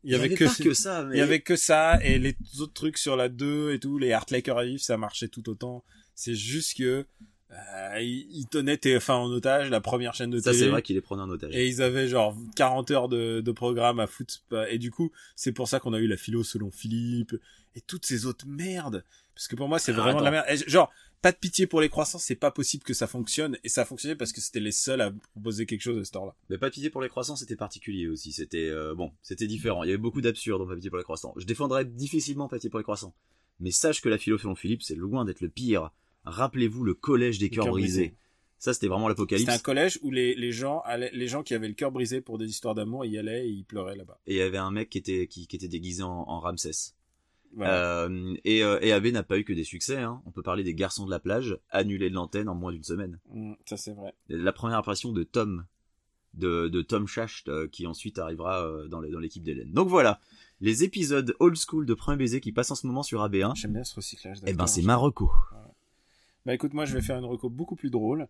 Il y avait pas que ça, mais Il y avait que ça et les autres trucs sur la 2 et tout, les Art Laker à vivre, ça marchait tout autant. C'est juste que euh, ils, tenaient TF1 en otage, la première chaîne de ça télé. c'est vrai qu'il est prenait en otage. Et ils avaient genre 40 heures de, de programme à foutre. Et du coup, c'est pour ça qu'on a eu la philo selon Philippe et toutes ces autres merdes. Parce que pour moi, c'est Ah, vraiment de la merde. Et genre, pas de pitié pour les croissants, c'est pas possible que ça fonctionne. Et ça a fonctionné parce que c'était les seuls à proposer quelque chose à ce temps-là. Mais pas de pitié pour les croissants, c'était particulier aussi. C'était euh, bon, c'était différent. Il y avait beaucoup d'absurdes dans pas pitié pour les croissants. Je défendrais difficilement pas pitié pour les croissants. Mais sache que la philo selon Philippe, c'est loin d'être le pire. Rappelez-vous le collège des cœurs cœurs brisés. brisés. Ça, c'était vraiment l'apocalypse. C'était un collège où les, les gens allaient, les gens qui avaient le cœur brisé pour des histoires d'amour y allaient et ils pleuraient là-bas. Et il y avait un mec qui était qui, qui était déguisé en, en Ramsès. Voilà. Euh, et, euh, et AB n'a pas eu que des succès. Hein. On peut parler des garçons de la plage, annulés de l'antenne en moins d'une semaine. Mm, ça c'est vrai. La première impression de Tom, de, de Tom Schacht, euh, qui ensuite arrivera euh, dans l'équipe d'Hélène. Donc voilà. les épisodes old school de Premier Baiser qui passent en ce moment sur AB1. J'aime bien ce recyclage. Eh ben, c'est Marocco. Bah écoute, moi je vais faire une reco beaucoup plus drôle.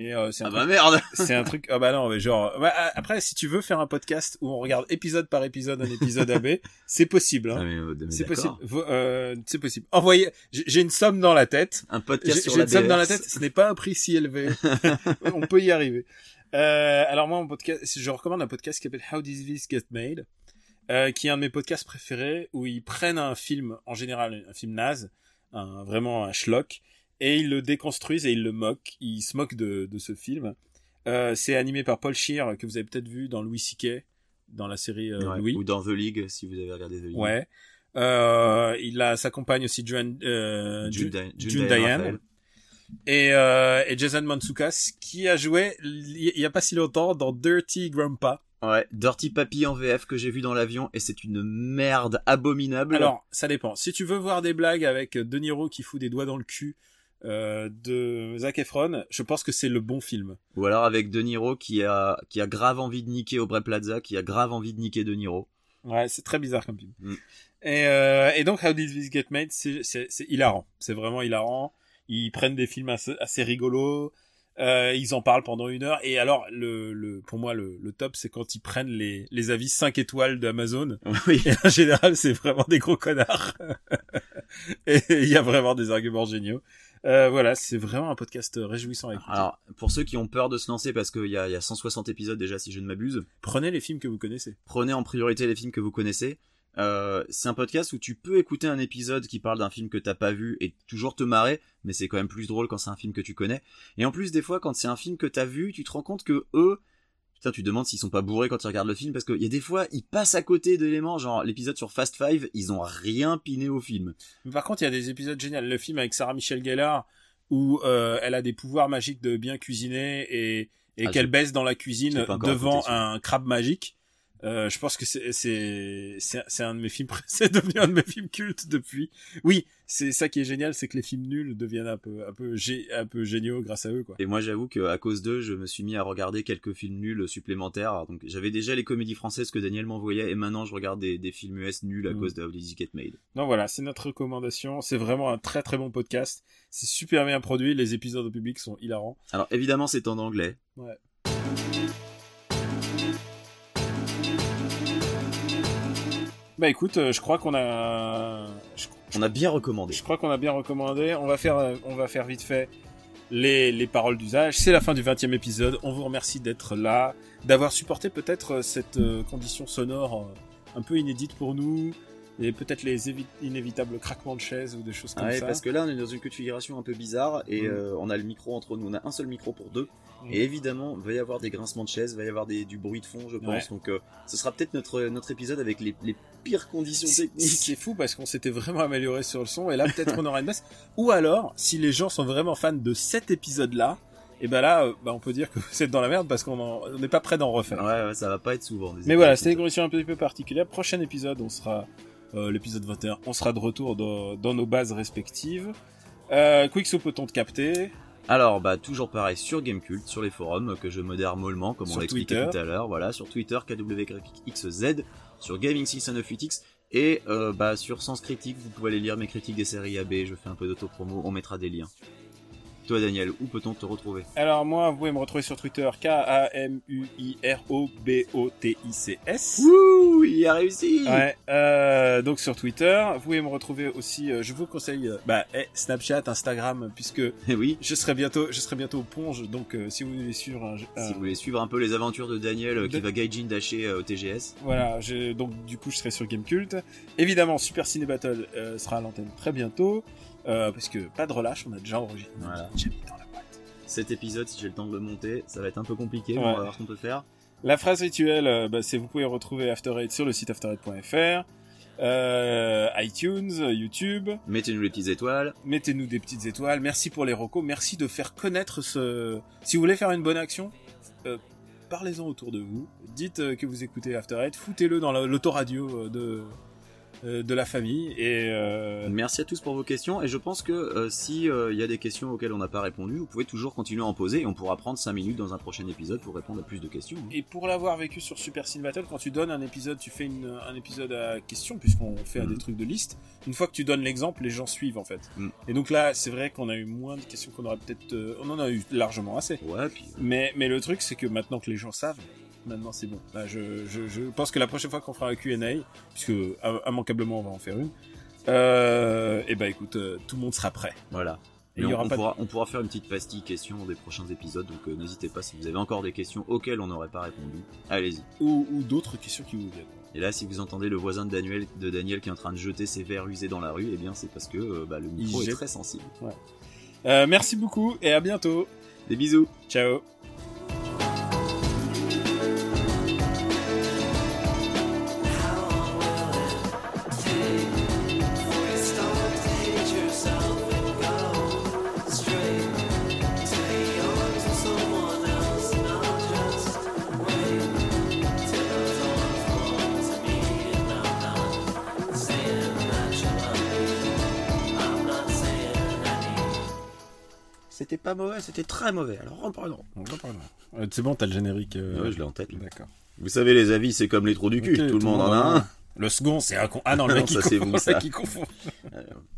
Et euh, c'est un Ah truc- bah merde [LAUGHS] c'est un truc. Ah bah non, mais genre. bah, a- après, si tu veux faire un podcast où on regarde épisode par épisode un épisode AB, [LAUGHS] c'est possible. Ah, Hein. mais, euh, C'est possible. euh, c'est possible. Envoyez. J'ai une somme dans la tête. Un podcast sur j'ai une somme dans la tête. Ce n'est pas un prix si élevé. [LAUGHS] on peut y arriver. Euh, alors moi, mon podcast, je recommande un podcast qui s'appelle How Did This Get Made, euh, qui est un de mes podcasts préférés où ils prennent un film, en général un film naze, un, vraiment un schlock, et ils le déconstruisent et ils le moquent. Ils se moquent de, de ce film. Euh, c'est animé par Paul Scheer que vous avez peut-être vu dans Louis C.K. dans la série euh, Ouais, Louis. Ou dans The League, si vous avez regardé The League. Ouais. Euh, il a sa compagne aussi June, euh, June, June- Di- June June Diane et, et Jason Mantzoukas qui a joué il y a pas si longtemps dans Dirty Grandpa. Ouais, Dirty Papi en VF que j'ai vu dans l'avion et c'est une merde abominable. Alors, ça dépend. Si tu veux voir des blagues avec De Niro qui fout des doigts dans le cul euh, de Zac Efron, je pense que c'est le bon film. Ou alors avec De Niro qui a, qui a grave envie de niquer Aubrey Plaza, qui a grave envie de niquer De Niro. Ouais, c'est très bizarre comme film. Mm. Et, euh, et donc, How Did This Get Made, c'est, hilarant. C'est vraiment hilarant. Ils prennent des films assez, assez rigolos. Euh, ils en parlent pendant une heure. Et alors, le, le, pour moi, le, le top, c'est quand ils prennent les, les avis 5 étoiles d'Amazon. [LAUGHS] Oui. Et en général, c'est vraiment des gros connards. [LAUGHS] et il y a vraiment des arguments géniaux. Euh, voilà, c'est vraiment un podcast réjouissant à écouter. Alors, pour ceux qui ont peur de se lancer parce qu'il y y a 160 épisodes déjà si je ne m'abuse, Prenez les films que vous connaissez. prenez en priorité les films que vous connaissez. Euh, c'est un podcast où tu peux écouter un épisode qui parle d'un film que t'as pas vu et toujours te marrer, mais c'est quand même plus drôle quand c'est un film que tu connais. Et en plus, des fois, quand c'est un film que t'as vu, tu te rends compte que eux, putain, tu te demandes s'ils sont pas bourrés quand ils regardent le film parce qu'il y a des fois, ils passent à côté d'éléments, genre l'épisode sur Fast Five, ils ont rien piné au film. Mais par contre, il y a des épisodes géniaux. Le film avec Sarah Michelle Gellar, où euh, elle a des pouvoirs magiques de bien cuisiner et, et Ah, qu'elle baisse dans la cuisine devant un crabe magique. Euh, je pense que c'est un de mes films [LAUGHS] c'est devenu un de mes films cultes depuis. Oui, c'est ça qui est génial, c'est que les films nuls deviennent un peu un peu gé- un peu géniaux grâce à eux quoi. Et moi, j'avoue que à cause d'eux, je me suis mis à regarder quelques films nuls supplémentaires. Donc, j'avais déjà les comédies françaises que Daniel m'envoyait, et maintenant, je regarde des, des films US nuls à Mm. cause de How Did Get Made. Donc voilà, c'est notre recommandation. C'est vraiment un très très bon podcast. C'est super bien produit. Les épisodes au public sont hilarants. Alors, évidemment, c'est en anglais. Bah écoute, euh, je crois qu'on a je- On a bien recommandé. Je crois qu'on a bien recommandé. On va faire, euh, on va faire vite fait les, les paroles d'usage. C'est la fin du 20e épisode. On vous remercie d'être là, d'avoir supporté peut-être euh, cette condition sonore un peu inédite pour nous, et peut-être les évi- inévitables craquements de chaises ou des choses comme Ouais, ça. parce que là, on est dans une configuration un peu bizarre, et Mm. euh, on a le micro entre nous. On a un seul micro pour deux. Mm. Et évidemment, il va y avoir des grincements de chaises, il va y avoir des, du bruit de fond, je pense. Ouais. Donc, euh, ce sera peut-être notre, notre épisode avec les, les pires conditions C'est techniques. c'est fou parce qu'on s'était vraiment amélioré sur le son et là [LAUGHS] peut-être on aura une baisse. Ou alors, si les gens sont vraiment fans de cet épisode-là, et ben là, euh, bah, on peut dire que vous êtes dans la merde parce qu'on n'est pas prêt d'en refaire. Ouais, ouais, ça va pas être souvent. Mais voilà, c'était une condition un petit peu particulière. Prochain épisode, on sera euh, l'épisode 21, on sera de retour dans, dans nos bases respectives. Euh, Quickso peut-on te capter? Alors, bah, toujours pareil sur Gamecult, sur les forums, que je modère mollement, comme on l'a expliqué tout à l'heure. Voilà, sur Twitter, KWXZ, sur Gaming698X, et euh, bah, sur Sens Critique, vous pouvez aller lire mes critiques des séries AB, je fais un peu d'autopromo, on mettra des liens. Toi, Daniel, où peut-on te retrouver? Alors moi, vous pouvez me retrouver sur Twitter, K-A-M-U-I-R-O-B-O-T-I-C-S. Wouh, il a réussi Ouais, euh, donc sur Twitter, vous pouvez me retrouver aussi, euh, je vous conseille, euh, bah, eh, Snapchat, Instagram, puisque Eh oui, je serai bientôt, je serai bientôt au Ponge, donc si vous voulez suivre un, si vous voulez suivre un peu les aventures de Daniel euh, qui De- va gaijin dasher euh, au TGS. Voilà, je- donc du coup je serai sur Gamecult. Évidemment, Super Ciné Battle euh, sera à l'antenne très bientôt, euh, parce que pas de relâche, on a déjà enregistré. Voilà. J'ai mis dans la boîte. Cet épisode, si j'ai le temps de le monter, ça va être un peu compliqué, mais Ouais. on va voir ce qu'on peut faire. La phrase rituelle, euh, bah, c'est vous pouvez retrouver After Eight sur le site after8.fr, euh, iTunes, YouTube. Mettez-nous les petites étoiles. Mettez-nous des petites étoiles. Merci pour les recos. Merci de faire connaître ce. Si vous voulez faire une bonne action, euh, parlez-en autour de vous. Dites que vous écoutez After Eight. Foutez-le dans la- l'autoradio de de la famille. Et euh, Merci à tous pour vos questions et je pense que euh, si euh, il y a des questions auxquelles on n'a pas répondu, vous pouvez toujours continuer à en poser et on pourra prendre 5 minutes dans un prochain épisode pour répondre à plus de questions. hein. Et pour l'avoir vécu sur Super Cine Battle, quand tu donnes un épisode, tu fais une- un épisode à question, puisqu'on fait Mhm. des trucs de liste. Une fois que tu donnes l'exemple, les gens suivent en fait. Mhm. Et donc là, c'est vrai qu'on a eu moins de questions qu'on aurait peut-être. euh, on en a eu largement assez. Ouais, puis Mais, mais le truc, c'est que maintenant que les gens savent, maintenant c'est bon. Là, je, je, je pense que la prochaine fois qu'on fera un Q&A, puisque immanquablement on va en faire une, euh, et bah écoute, euh, tout le monde sera prêt. voilà. Et on, aura on de- pourra, on pourra faire une petite pastille questions des prochains épisodes, donc euh, n'hésitez pas si vous avez encore des questions auxquelles on n'aurait pas répondu, allez-y. Ou, ou d'autres questions qui vous viennent. Et là, si vous entendez le voisin de Daniel, de Daniel qui est en train de jeter ses verres usés dans la rue, eh bien c'est parce que euh, bah, le micro Il est jette. très sensible. Euh, merci beaucoup et à bientôt. Des bisous Ciao. C'était pas mauvais, c'était très mauvais, alors reprenons. Parler. Euh, c'est bon, t'as le générique. euh, Ouais, je l'ai en tête. D'accord. Vous savez, les avis, c'est comme les trous du cul, tout le monde en a un. Le second, c'est un con. Ah non, le Non, mec qui ça, c'est confond. vous, [LAUGHS] ça. qui confond. [LAUGHS]